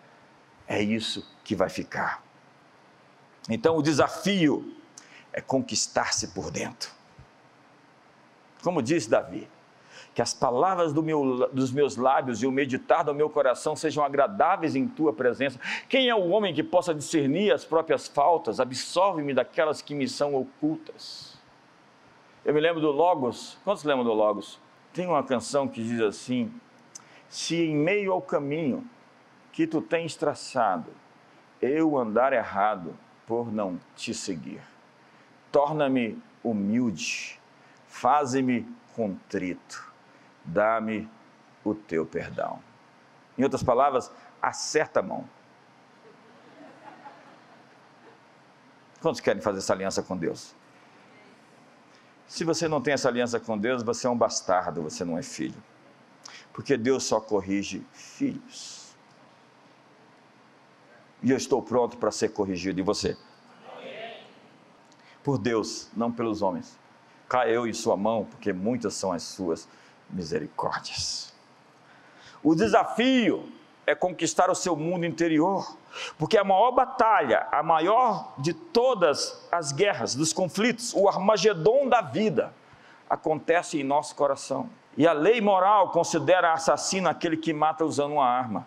é isso que vai ficar. Então o desafio é conquistar-se por dentro. Como disse Davi, que as palavras do meu, dos meus lábios e o meditar do meu coração sejam agradáveis em tua presença. Quem é o homem que possa discernir as próprias faltas? Absolve-me daquelas que me são ocultas. Eu me lembro do Logos. Quantos lembram do Logos? Tem uma canção que diz assim: Se em meio ao caminho que tu tens traçado, eu andar errado por não te seguir, torna-me humilde faze-me contrito, dá-me o teu perdão. Em outras palavras, acerta a mão. Quantos querem fazer essa aliança com Deus? Se você não tem essa aliança com Deus, você é um bastardo, você não é filho. Porque Deus só corrige filhos. E eu estou pronto para ser corrigido. E você? Por Deus, não pelos homens caiu em sua mão, porque muitas são as suas misericórdias. O desafio é conquistar o seu mundo interior, porque a maior batalha, a maior de todas as guerras, dos conflitos, o Armagedon da vida, acontece em nosso coração. E a lei moral considera assassino aquele que mata usando uma arma.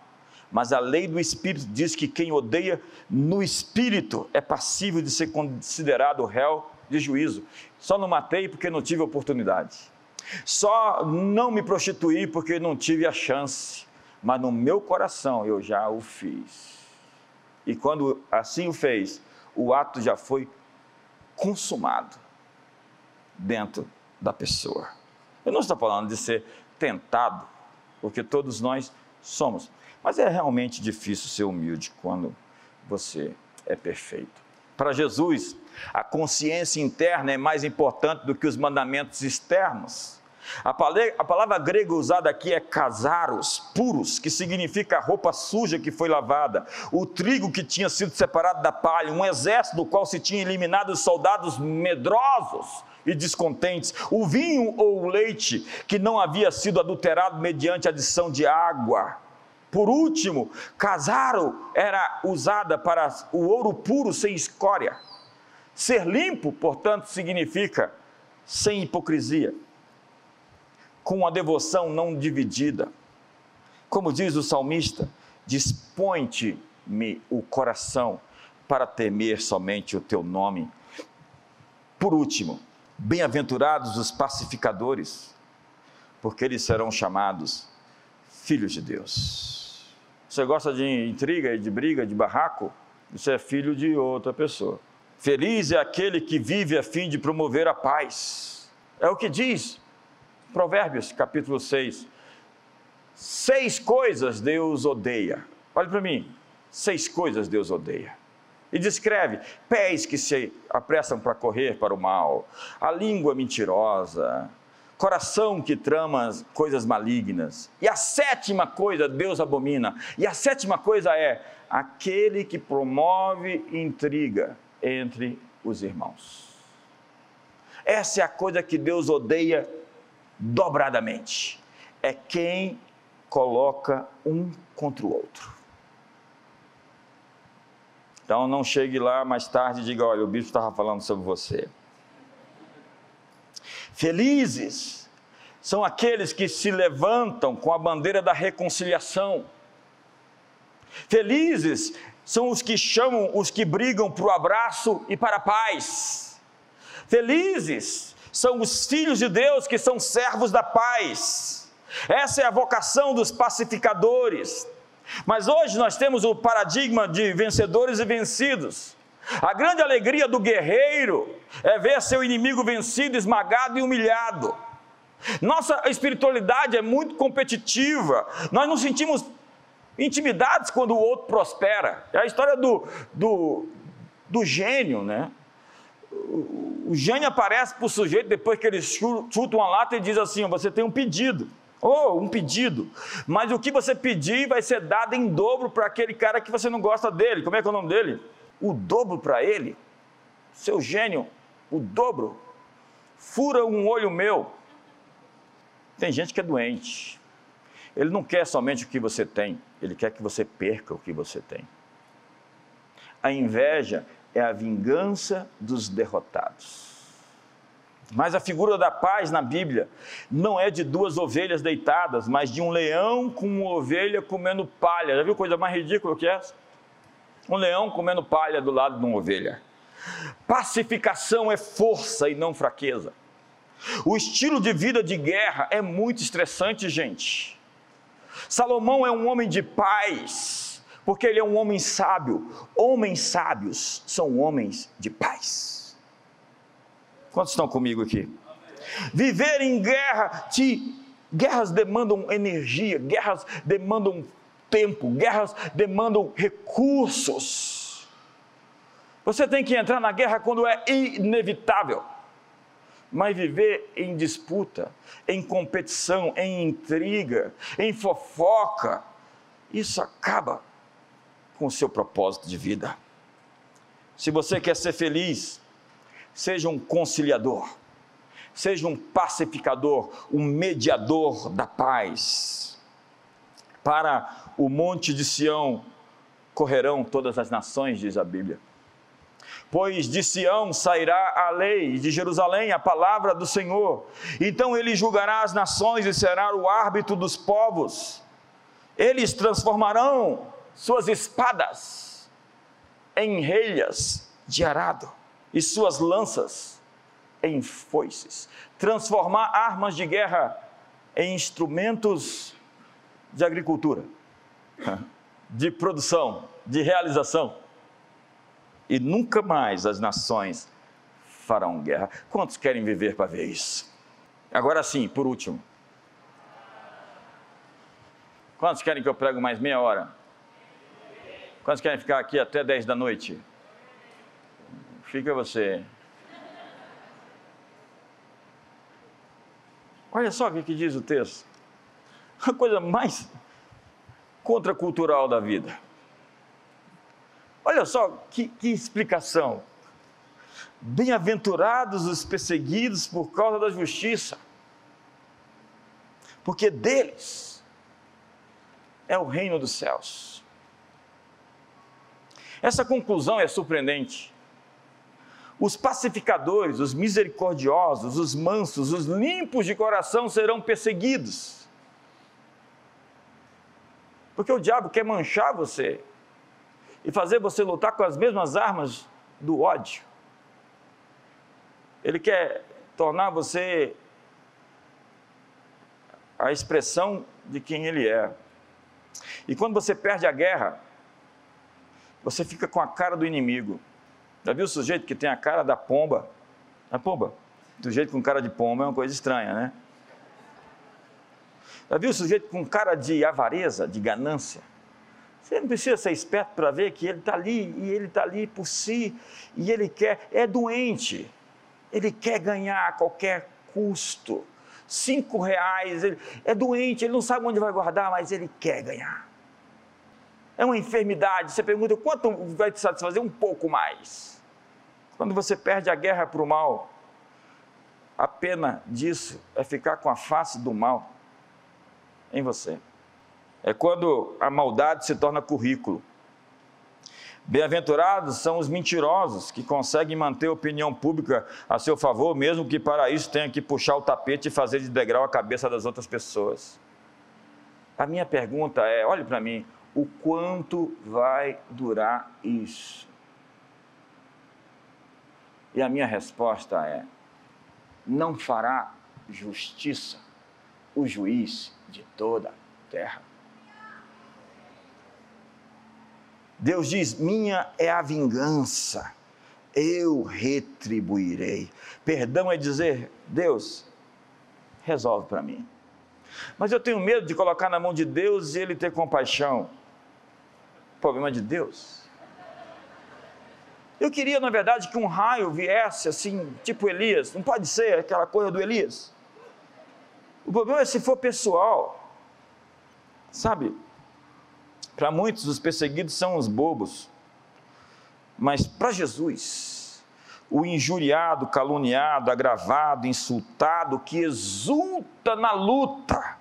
Mas a lei do Espírito diz que quem odeia no Espírito é passível de ser considerado réu de juízo. Só não matei porque não tive oportunidade. Só não me prostituí porque não tive a chance. Mas no meu coração eu já o fiz. E quando assim o fez, o ato já foi consumado dentro da pessoa. Eu não estou falando de ser tentado, porque todos nós somos. Mas é realmente difícil ser humilde quando você é perfeito. Para Jesus, a consciência interna é mais importante do que os mandamentos externos. A palavra, a grega usada aqui é casaros, puros, que significa roupa suja que foi lavada, o trigo que tinha sido separado da palha, um exército do qual se tinha eliminado os soldados medrosos e descontentes, o vinho ou o leite que não havia sido adulterado mediante adição de água. Por último, casaro era usada para o ouro puro sem escória. Ser limpo, portanto, significa sem hipocrisia, com a devoção não dividida. Como diz o salmista, dispõe-te-me o coração para temer somente o teu nome. Por último, bem-aventurados os pacificadores, porque eles serão chamados filhos de Deus. Você gosta de intriga, de briga, de barraco? Você é filho de outra pessoa. Feliz é aquele que vive a fim de promover a paz. É o que diz Provérbios, capítulo 6. Seis coisas Deus odeia. Olha para mim. Seis coisas Deus odeia. E descreve: pés que se apressam para correr para o mal, a língua mentirosa, coração que trama coisas malignas. E a sétima coisa Deus abomina. E a sétima coisa é aquele que promove intriga entre os irmãos. Essa é a coisa que Deus odeia dobradamente. É quem coloca um contra o outro. Então não chegue lá mais tarde e diga: olha, o bispo estava falando sobre você. Felizes são aqueles que se levantam com a bandeira da reconciliação. Felizes são os que chamam os que brigam para o abraço e para a paz. Felizes são os filhos de Deus que são servos da paz. Essa é a vocação dos pacificadores. Mas hoje nós temos o paradigma de vencedores e vencidos. A grande alegria do guerreiro é ver seu inimigo vencido, esmagado e humilhado. Nossa espiritualidade é muito competitiva. Nós nos sentimos intimidados quando o outro prospera. É a história do, do, do gênio, né? O, o gênio aparece para o sujeito depois que ele chuta uma lata e diz assim: Você tem um pedido. Oh, um pedido. Mas o que você pedir vai ser dado em dobro para aquele cara que você não gosta dele. Como é que é o nome dele? O dobro para ele. Seu gênio, o dobro. Fura um olho meu. Tem gente que é doente. Ele não quer somente o que você tem, ele quer que você perca o que você tem. A inveja é a vingança dos derrotados. Mas a figura da paz na Bíblia não é de duas ovelhas deitadas, mas de um leão com uma ovelha comendo palha. Já viu coisa mais ridícula que essa? Um leão comendo palha do lado de uma ovelha. Pacificação é força e não fraqueza. O estilo de vida de guerra é muito estressante, gente. Salomão é um homem de paz, porque ele é um homem sábio. Homens sábios são homens de paz. Quantos estão comigo aqui? Viver em guerra, te, guerras demandam energia, guerras demandam tempo, guerras demandam recursos. Você tem que entrar na guerra quando é inevitável mas viver em disputa, em competição, em intriga, em fofoca, isso acaba com o seu propósito de vida. Se você quer ser feliz, seja um conciliador, seja um pacificador, um mediador da paz. Para o monte de Sião correrão todas as nações, diz a Bíblia pois de Sião sairá a lei, de Jerusalém a palavra do Senhor. Então ele julgará as nações e será o árbitro dos povos. Eles transformarão suas espadas em relhas de arado e suas lanças em foices. Transformar armas de guerra em instrumentos de agricultura, de produção, de realização e nunca mais as nações farão guerra. Quantos querem viver para ver isso? Agora sim, por último. Quantos querem que eu pregue mais meia hora? Quantos querem ficar aqui até 10 da noite? Fica você. Olha só o que diz o texto. A coisa mais contracultural da vida. Olha só que, que explicação. Bem-aventurados os perseguidos por causa da justiça, porque deles é o reino dos céus. Essa conclusão é surpreendente. Os pacificadores, os misericordiosos, os mansos, os limpos de coração serão perseguidos. Porque o diabo quer manchar você, e fazer você lutar com as mesmas armas do ódio. Ele quer tornar você a expressão de quem ele é. E quando você perde a guerra, você fica com a cara do inimigo. Já viu o sujeito que tem a cara da pomba? A pomba? Do jeito com cara de pomba é uma coisa estranha, né? Já viu o sujeito com cara de avareza, de ganância? Você não precisa ser esperto para ver que ele está ali e ele está ali por si e ele quer, é doente, ele quer ganhar a qualquer custo. Cinco reais, ele é doente, ele não sabe onde vai guardar, mas ele quer ganhar. É uma enfermidade. Você pergunta quanto vai te satisfazer? Um pouco mais. Quando você perde a guerra para o mal, a pena disso é ficar com a face do mal em você é quando a maldade se torna currículo. Bem-aventurados são os mentirosos que conseguem manter a opinião pública a seu favor, mesmo que para isso tenha que puxar o tapete e fazer de degrau a cabeça das outras pessoas. A minha pergunta é: olhe para mim, o quanto vai durar isso? E a minha resposta é: não fará justiça o juiz de toda a terra. Deus diz: Minha é a vingança, eu retribuirei. Perdão é dizer: Deus, resolve para mim. Mas eu tenho medo de colocar na mão de Deus e ele ter compaixão. Problema de Deus. Eu queria, na verdade, que um raio viesse assim, tipo Elias. Não pode ser aquela coisa do Elias. O problema é se for pessoal. Sabe? Para muitos, os perseguidos são os bobos. Mas para Jesus, o injuriado, caluniado, agravado, insultado, que exulta na luta,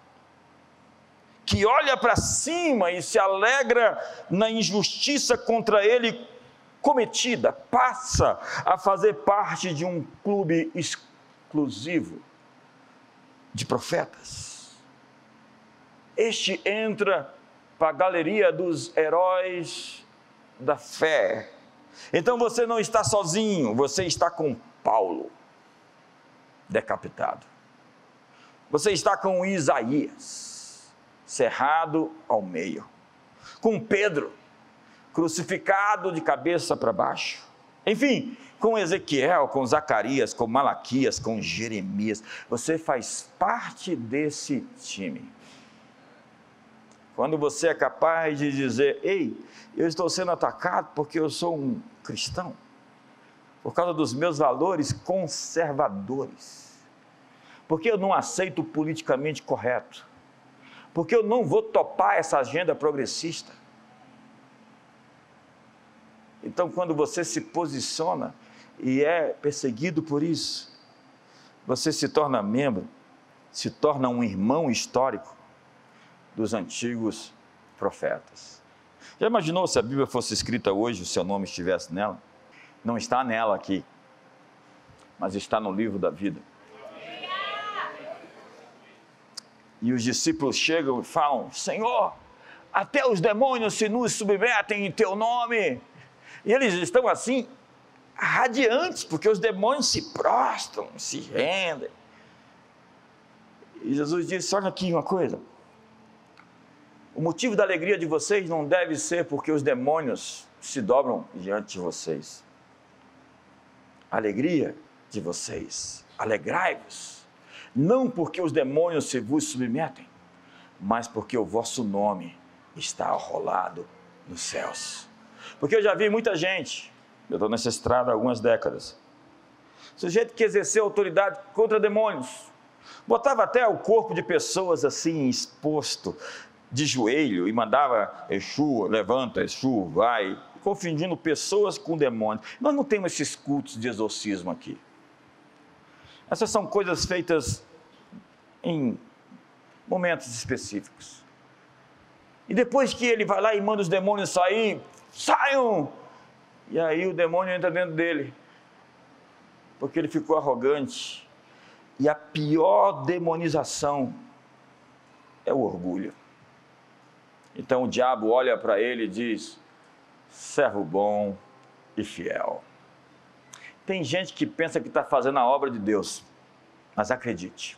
que olha para cima e se alegra na injustiça contra ele cometida, passa a fazer parte de um clube exclusivo de profetas. Este entra para a galeria dos heróis da fé. Então você não está sozinho, você está com Paulo, decapitado. Você está com Isaías, cerrado ao meio. Com Pedro, crucificado de cabeça para baixo. Enfim, com Ezequiel, com Zacarias, com Malaquias, com Jeremias. Você faz parte desse time. Quando você é capaz de dizer: Ei, eu estou sendo atacado porque eu sou um cristão, por causa dos meus valores conservadores, porque eu não aceito o politicamente correto, porque eu não vou topar essa agenda progressista. Então, quando você se posiciona e é perseguido por isso, você se torna membro, se torna um irmão histórico dos antigos profetas. Já imaginou se a Bíblia fosse escrita hoje, o seu nome estivesse nela? Não está nela aqui, mas está no livro da vida. E os discípulos chegam e falam: Senhor, até os demônios se nos submetem em teu nome. E eles estão assim, radiantes, porque os demônios se prostram, se rendem. E Jesus disse: Olha aqui uma coisa. O motivo da alegria de vocês não deve ser porque os demônios se dobram diante de vocês. A alegria de vocês, alegrai-vos, não porque os demônios se vos submetem, mas porque o vosso nome está arrolado nos céus. Porque eu já vi muita gente, eu estou nessa estrada há algumas décadas, sujeito que exerceu autoridade contra demônios, botava até o corpo de pessoas assim exposto, de joelho e mandava Exu, levanta, Exu, vai, confundindo pessoas com demônios. Nós não temos esses cultos de exorcismo aqui. Essas são coisas feitas em momentos específicos. E depois que ele vai lá e manda os demônios sair, saiam! E aí o demônio entra dentro dele, porque ele ficou arrogante. E a pior demonização é o orgulho. Então o diabo olha para ele e diz: servo bom e fiel. Tem gente que pensa que está fazendo a obra de Deus, mas acredite,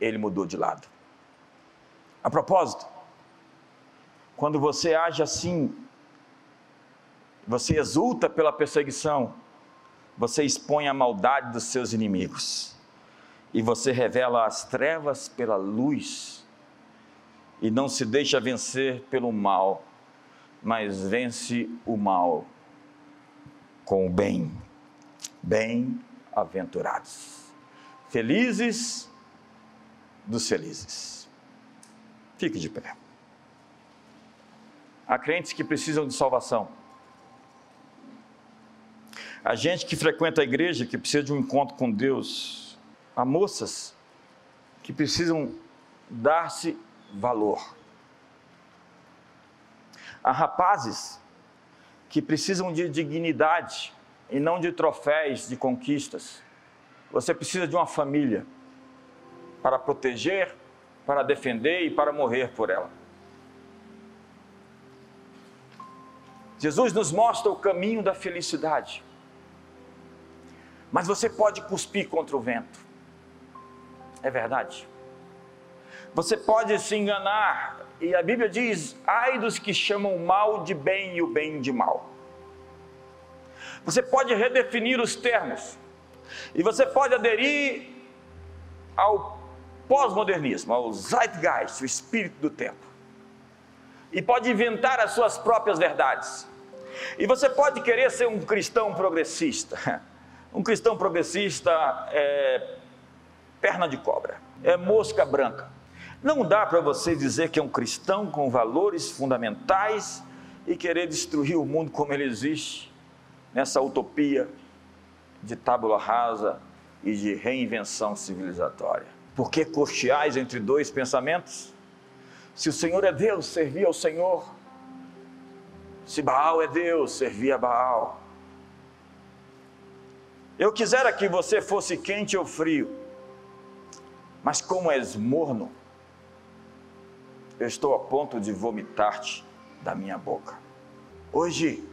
ele mudou de lado. A propósito, quando você age assim, você exulta pela perseguição, você expõe a maldade dos seus inimigos e você revela as trevas pela luz e não se deixa vencer pelo mal, mas vence o mal com o bem. Bem-aventurados. Felizes dos felizes. Fique de pé. Há crentes que precisam de salvação. Há gente que frequenta a igreja que precisa de um encontro com Deus. Há moças que precisam dar-se valor. Há rapazes que precisam de dignidade e não de troféus, de conquistas. Você precisa de uma família para proteger, para defender e para morrer por ela. Jesus nos mostra o caminho da felicidade. Mas você pode cuspir contra o vento. É verdade. Você pode se enganar, e a Bíblia diz: ai dos que chamam o mal de bem e o bem de mal. Você pode redefinir os termos, e você pode aderir ao pós-modernismo, ao zeitgeist, o espírito do tempo. E pode inventar as suas próprias verdades. E você pode querer ser um cristão progressista. Um cristão progressista é perna de cobra, é mosca branca. Não dá para você dizer que é um cristão com valores fundamentais e querer destruir o mundo como ele existe, nessa utopia de tábula rasa e de reinvenção civilizatória. Por que cocheais entre dois pensamentos? Se o Senhor é Deus, servia ao Senhor. Se Baal é Deus, servia a Baal. Eu quisera que você fosse quente ou frio, mas como és morno, eu estou a ponto de vomitar-te da minha boca. Hoje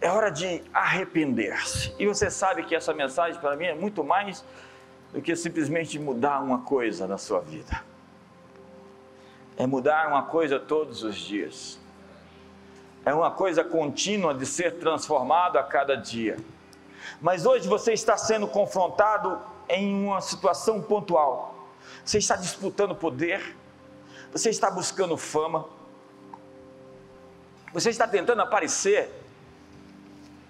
é hora de arrepender-se. E você sabe que essa mensagem para mim é muito mais do que simplesmente mudar uma coisa na sua vida. É mudar uma coisa todos os dias. É uma coisa contínua de ser transformado a cada dia. Mas hoje você está sendo confrontado em uma situação pontual. Você está disputando poder, você está buscando fama, você está tentando aparecer.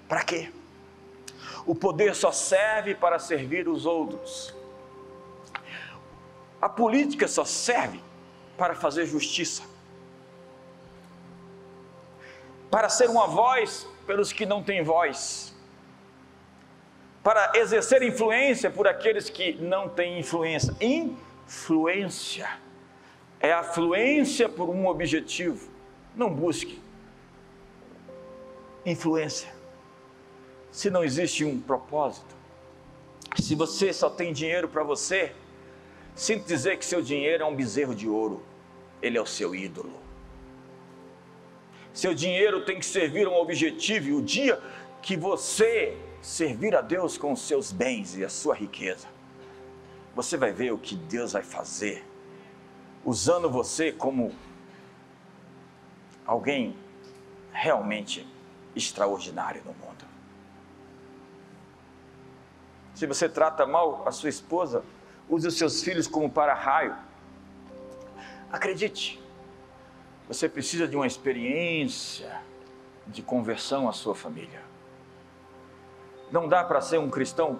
Para quê? O poder só serve para servir os outros. A política só serve para fazer justiça. Para ser uma voz pelos que não têm voz. Para exercer influência por aqueles que não têm influência. Influência é a fluência por um objetivo. Não busque influência se não existe um propósito. Se você só tem dinheiro para você, sinto dizer que seu dinheiro é um bezerro de ouro, ele é o seu ídolo. Seu dinheiro tem que servir a um objetivo, e o dia que você servir a Deus com os seus bens e a sua riqueza, você vai ver o que Deus vai fazer, usando você como alguém realmente extraordinário no mundo. Se você trata mal a sua esposa, use os seus filhos como para-raio. Acredite, você precisa de uma experiência de conversão à sua família. Não dá para ser um cristão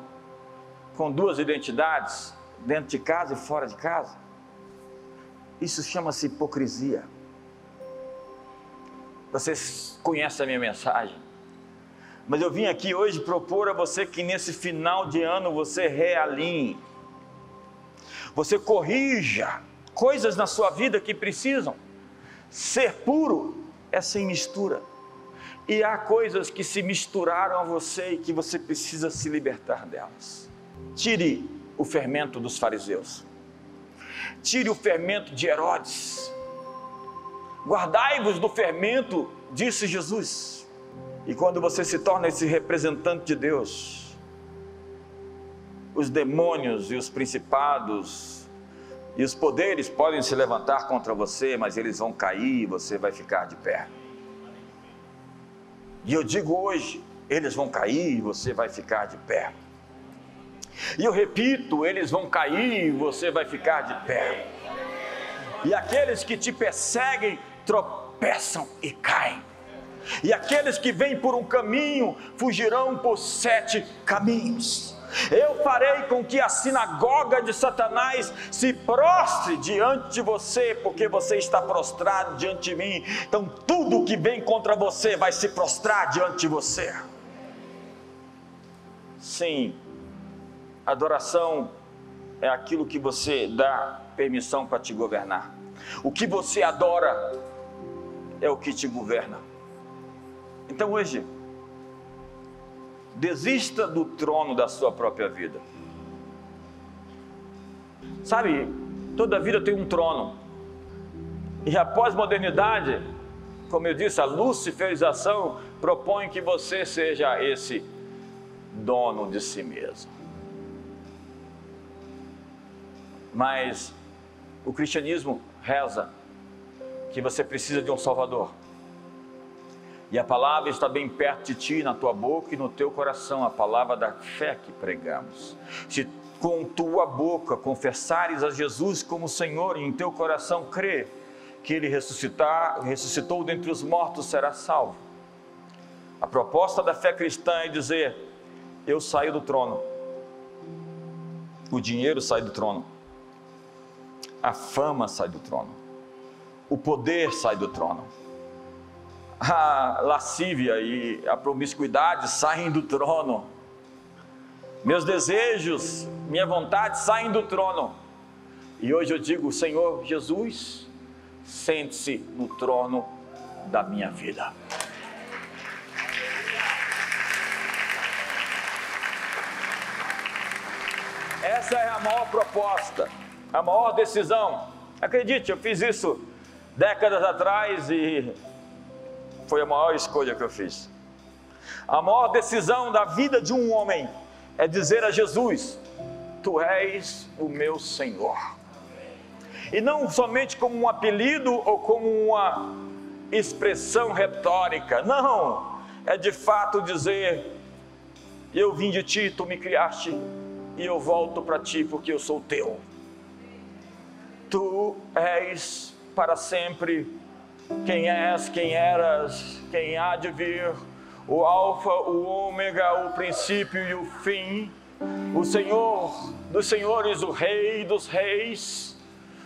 com duas identidades, dentro de casa e fora de casa. Isso chama-se hipocrisia. Vocês conhecem a minha mensagem. Mas eu vim aqui hoje propor a você que nesse final de ano você realinhe, você corrija coisas na sua vida que precisam. Ser puro é sem mistura. E há coisas que se misturaram a você e que você precisa se libertar delas. Tire o fermento dos fariseus. Tire o fermento de Herodes. Guardai-vos do fermento, disse Jesus e quando você se torna esse representante de Deus, os demônios e os principados e os poderes podem se levantar contra você, mas eles vão cair e você vai ficar de pé. E eu digo hoje, eles vão cair e você vai ficar de pé. E eu repito, eles vão cair e você vai ficar de pé. E aqueles que te perseguem tropeçam e caem e aqueles que vêm por um caminho fugirão por sete caminhos. Eu farei com que a sinagoga de Satanás se prostre diante de você, porque você está prostrado diante de mim. Então, tudo que vem contra você vai se prostrar diante de você. Sim, adoração é aquilo que você dá permissão para te governar. O que você adora é o que te governa. Então hoje, desista do trono da sua própria vida. Sabe, toda vida tem um trono. E a pós-modernidade, como eu disse, a luciferização propõe que você seja esse dono de si mesmo. Mas o cristianismo reza que você precisa de um Salvador. E a palavra está bem perto de ti, na tua boca e no teu coração, a palavra da fé que pregamos. Se com tua boca confessares a Jesus como Senhor e em teu coração crer que ele ressuscitar, ressuscitou dentre os mortos, será salvo. A proposta da fé cristã é dizer: eu saio do trono, o dinheiro sai do trono, a fama sai do trono, o poder sai do trono, a lascívia e a promiscuidade saem do trono, meus desejos, minha vontade saem do trono. E hoje eu digo, Senhor Jesus, sente-se no trono da minha vida. Essa é a maior proposta, a maior decisão. Acredite, eu fiz isso décadas atrás e foi a maior escolha que eu fiz. A maior decisão da vida de um homem é dizer a Jesus: Tu és o meu Senhor. E não somente como um apelido ou como uma expressão retórica, não, é de fato dizer: Eu vim de ti, tu me criaste, e eu volto para ti porque eu sou teu. Tu és para sempre quem és, quem eras, quem há de vir o Alfa, o Ômega, o princípio e o fim, o Senhor dos senhores, o Rei dos reis,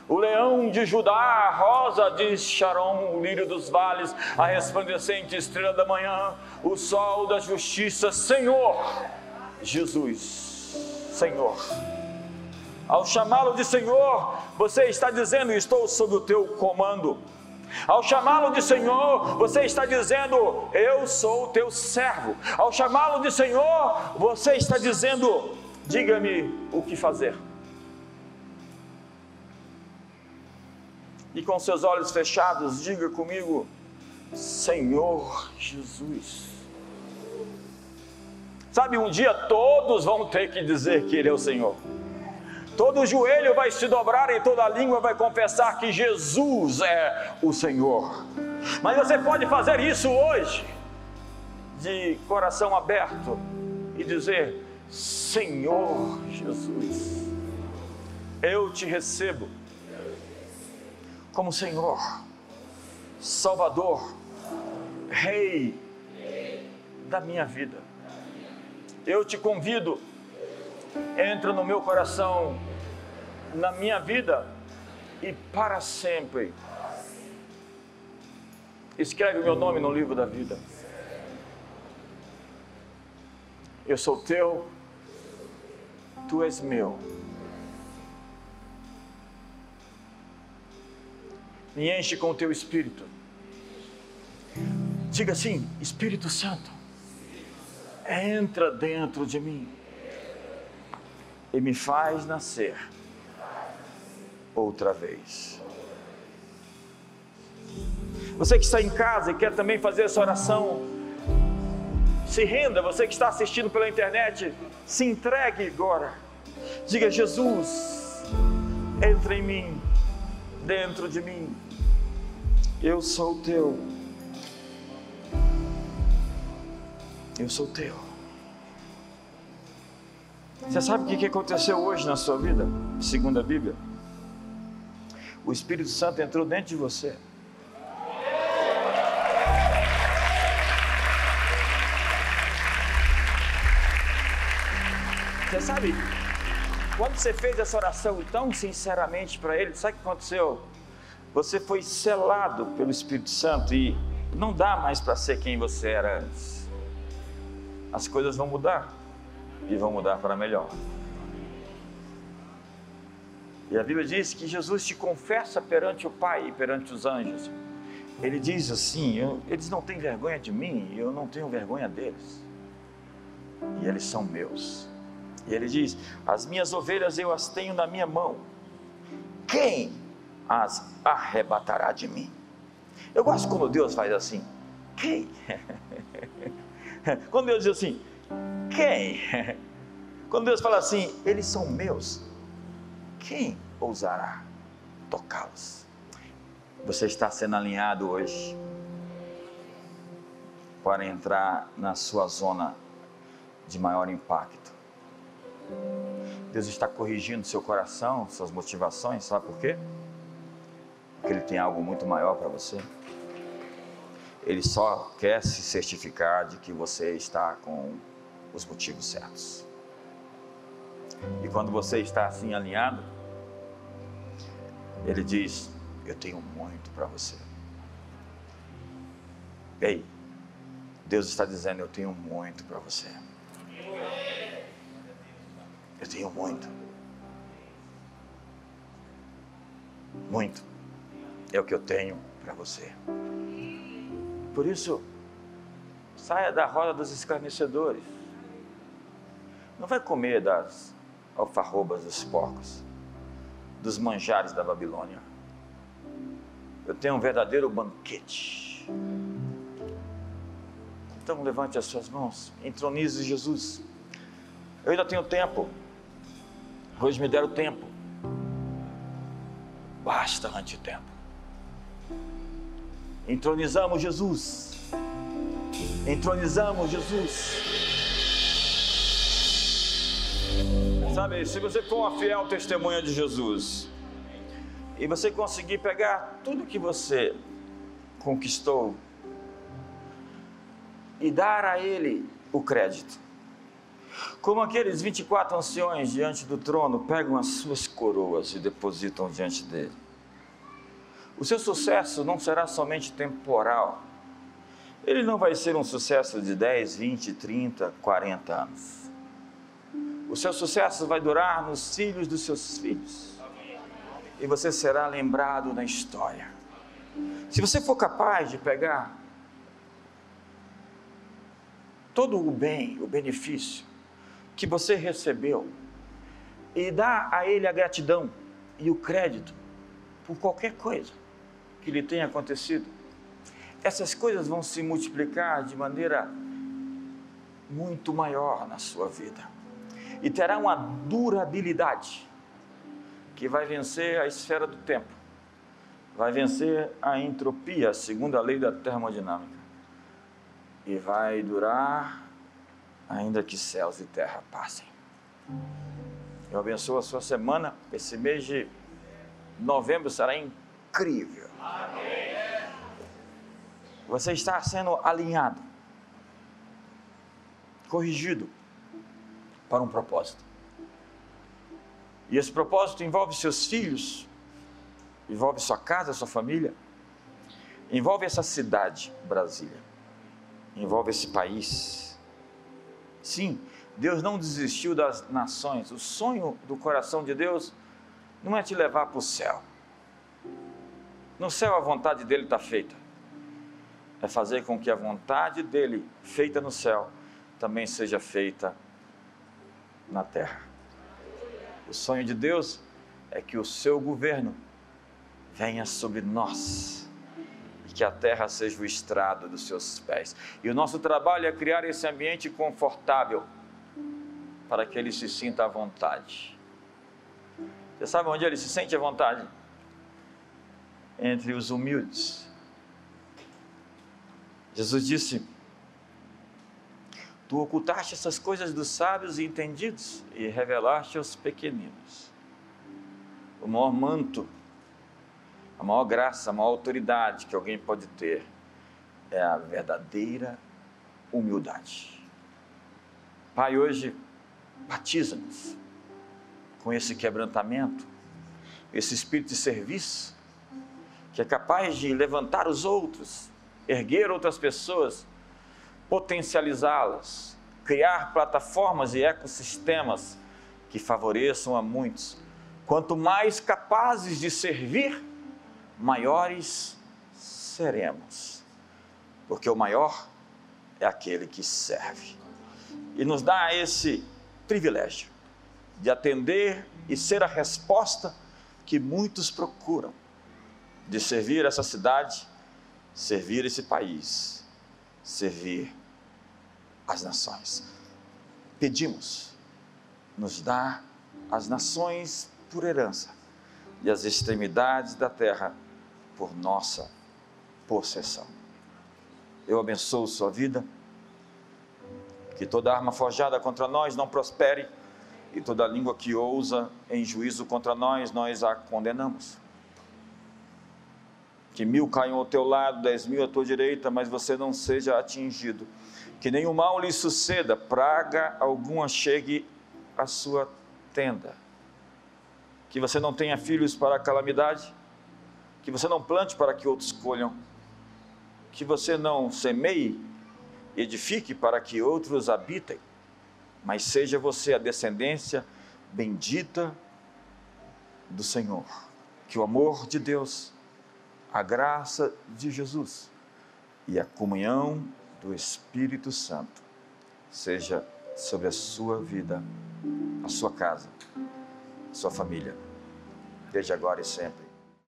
o leão de Judá, a rosa de Sharon, o lírio dos vales, a resplandecente estrela da manhã, o sol da justiça, Senhor Jesus, Senhor. Ao chamá-lo de Senhor, você está dizendo: Estou sob o teu comando. Ao chamá-lo de Senhor, você está dizendo: Eu sou o teu servo. Ao chamá-lo de Senhor, você está dizendo: Diga-me o que fazer. E com seus olhos fechados, diga comigo: Senhor Jesus. Sabe, um dia todos vão ter que dizer que Ele é o Senhor. Todo joelho vai se dobrar e toda língua vai confessar que Jesus é o Senhor. Mas você pode fazer isso hoje, de coração aberto, e dizer: Senhor Jesus, eu te recebo como Senhor, Salvador, Rei da minha vida. Eu te convido entra no meu coração, na minha vida e para sempre. Escreve o meu nome no livro da vida. Eu sou teu, tu és meu. Me enche com o teu espírito. Diga assim: Espírito Santo, entra dentro de mim e me faz nascer outra vez. Você que está em casa e quer também fazer essa oração, se renda. Você que está assistindo pela internet, se entregue agora. Diga: Jesus, entra em mim, dentro de mim. Eu sou teu. Eu sou teu. Você sabe o que aconteceu hoje na sua vida? Segundo a Bíblia, o Espírito Santo entrou dentro de você. Você sabe, quando você fez essa oração tão sinceramente para Ele, sabe o que aconteceu? Você foi selado pelo Espírito Santo e não dá mais para ser quem você era antes. As coisas vão mudar e vão mudar para melhor. E a Bíblia diz que Jesus te confessa perante o Pai e perante os anjos. Ele diz assim: eles não têm vergonha de mim e eu não tenho vergonha deles. E eles são meus. E ele diz: As minhas ovelhas eu as tenho na minha mão. Quem as arrebatará de mim? Eu gosto quando Deus faz assim. Quem? quando Deus diz assim: quem? Quando Deus fala assim, eles são meus, quem ousará tocá-los? Você está sendo alinhado hoje para entrar na sua zona de maior impacto. Deus está corrigindo seu coração, suas motivações, sabe por quê? Porque Ele tem algo muito maior para você. Ele só quer se certificar de que você está com os motivos certos. E quando você está assim alinhado, Ele diz: Eu tenho muito para você. Ei, Deus está dizendo: Eu tenho muito para você. Eu tenho muito. Muito. É o que eu tenho para você. Por isso, saia da roda dos escarnecedores. Não vai comer das alfarrobas dos porcos, dos manjares da Babilônia. Eu tenho um verdadeiro banquete. Então levante as suas mãos, entronize Jesus. Eu ainda tenho tempo. Hoje me deram tempo. Bastante tempo. Entronizamos Jesus. Entronizamos Jesus. Sabe, se você for uma fiel testemunha de Jesus e você conseguir pegar tudo que você conquistou e dar a Ele o crédito, como aqueles 24 anciões diante do trono pegam as suas coroas e depositam diante dele. O seu sucesso não será somente temporal. Ele não vai ser um sucesso de 10, 20, 30, 40 anos. O seu sucesso vai durar nos filhos dos seus filhos. E você será lembrado na história. Se você for capaz de pegar todo o bem, o benefício que você recebeu e dar a Ele a gratidão e o crédito por qualquer coisa que lhe tenha acontecido, essas coisas vão se multiplicar de maneira muito maior na sua vida e terá uma durabilidade que vai vencer a esfera do tempo, vai vencer a entropia, segundo a lei da termodinâmica, e vai durar ainda que céus e terra passem. Eu abençoo a sua semana, esse mês de novembro será incrível. Você está sendo alinhado, corrigido para um propósito. E esse propósito envolve seus filhos, envolve sua casa, sua família, envolve essa cidade, Brasília, envolve esse país. Sim, Deus não desistiu das nações. O sonho do coração de Deus não é te levar para o céu. No céu a vontade dele está feita. É fazer com que a vontade dele, feita no céu, também seja feita na terra. O sonho de Deus é que o seu governo venha sobre nós e que a terra seja o estrado dos seus pés. E o nosso trabalho é criar esse ambiente confortável para que ele se sinta à vontade. Você sabe onde ele se sente à vontade? entre os humildes. Jesus disse: Tu ocultaste essas coisas dos sábios e entendidos e revelaste aos pequeninos. O maior manto, a maior graça, a maior autoridade que alguém pode ter é a verdadeira humildade. Pai, hoje batiza-nos com esse quebrantamento, esse espírito de serviço que é capaz de levantar os outros, erguer outras pessoas, potencializá-las, criar plataformas e ecossistemas que favoreçam a muitos. Quanto mais capazes de servir, maiores seremos. Porque o maior é aquele que serve. E nos dá esse privilégio de atender e ser a resposta que muitos procuram de servir essa cidade, servir esse país, servir as nações. Pedimos, nos dá as nações por herança e as extremidades da terra por nossa possessão. Eu abençoo sua vida, que toda arma forjada contra nós não prospere e toda língua que ousa em juízo contra nós, nós a condenamos. Que mil caiam ao teu lado, dez mil à tua direita, mas você não seja atingido. Que nenhum mal lhe suceda, praga alguma chegue à sua tenda. Que você não tenha filhos para a calamidade, que você não plante para que outros colham, que você não semeie, edifique para que outros habitem mas seja você a descendência bendita do Senhor. Que o amor de Deus, a graça de Jesus e a comunhão do Espírito Santo seja sobre a sua vida, a sua casa, a sua família, desde agora e sempre.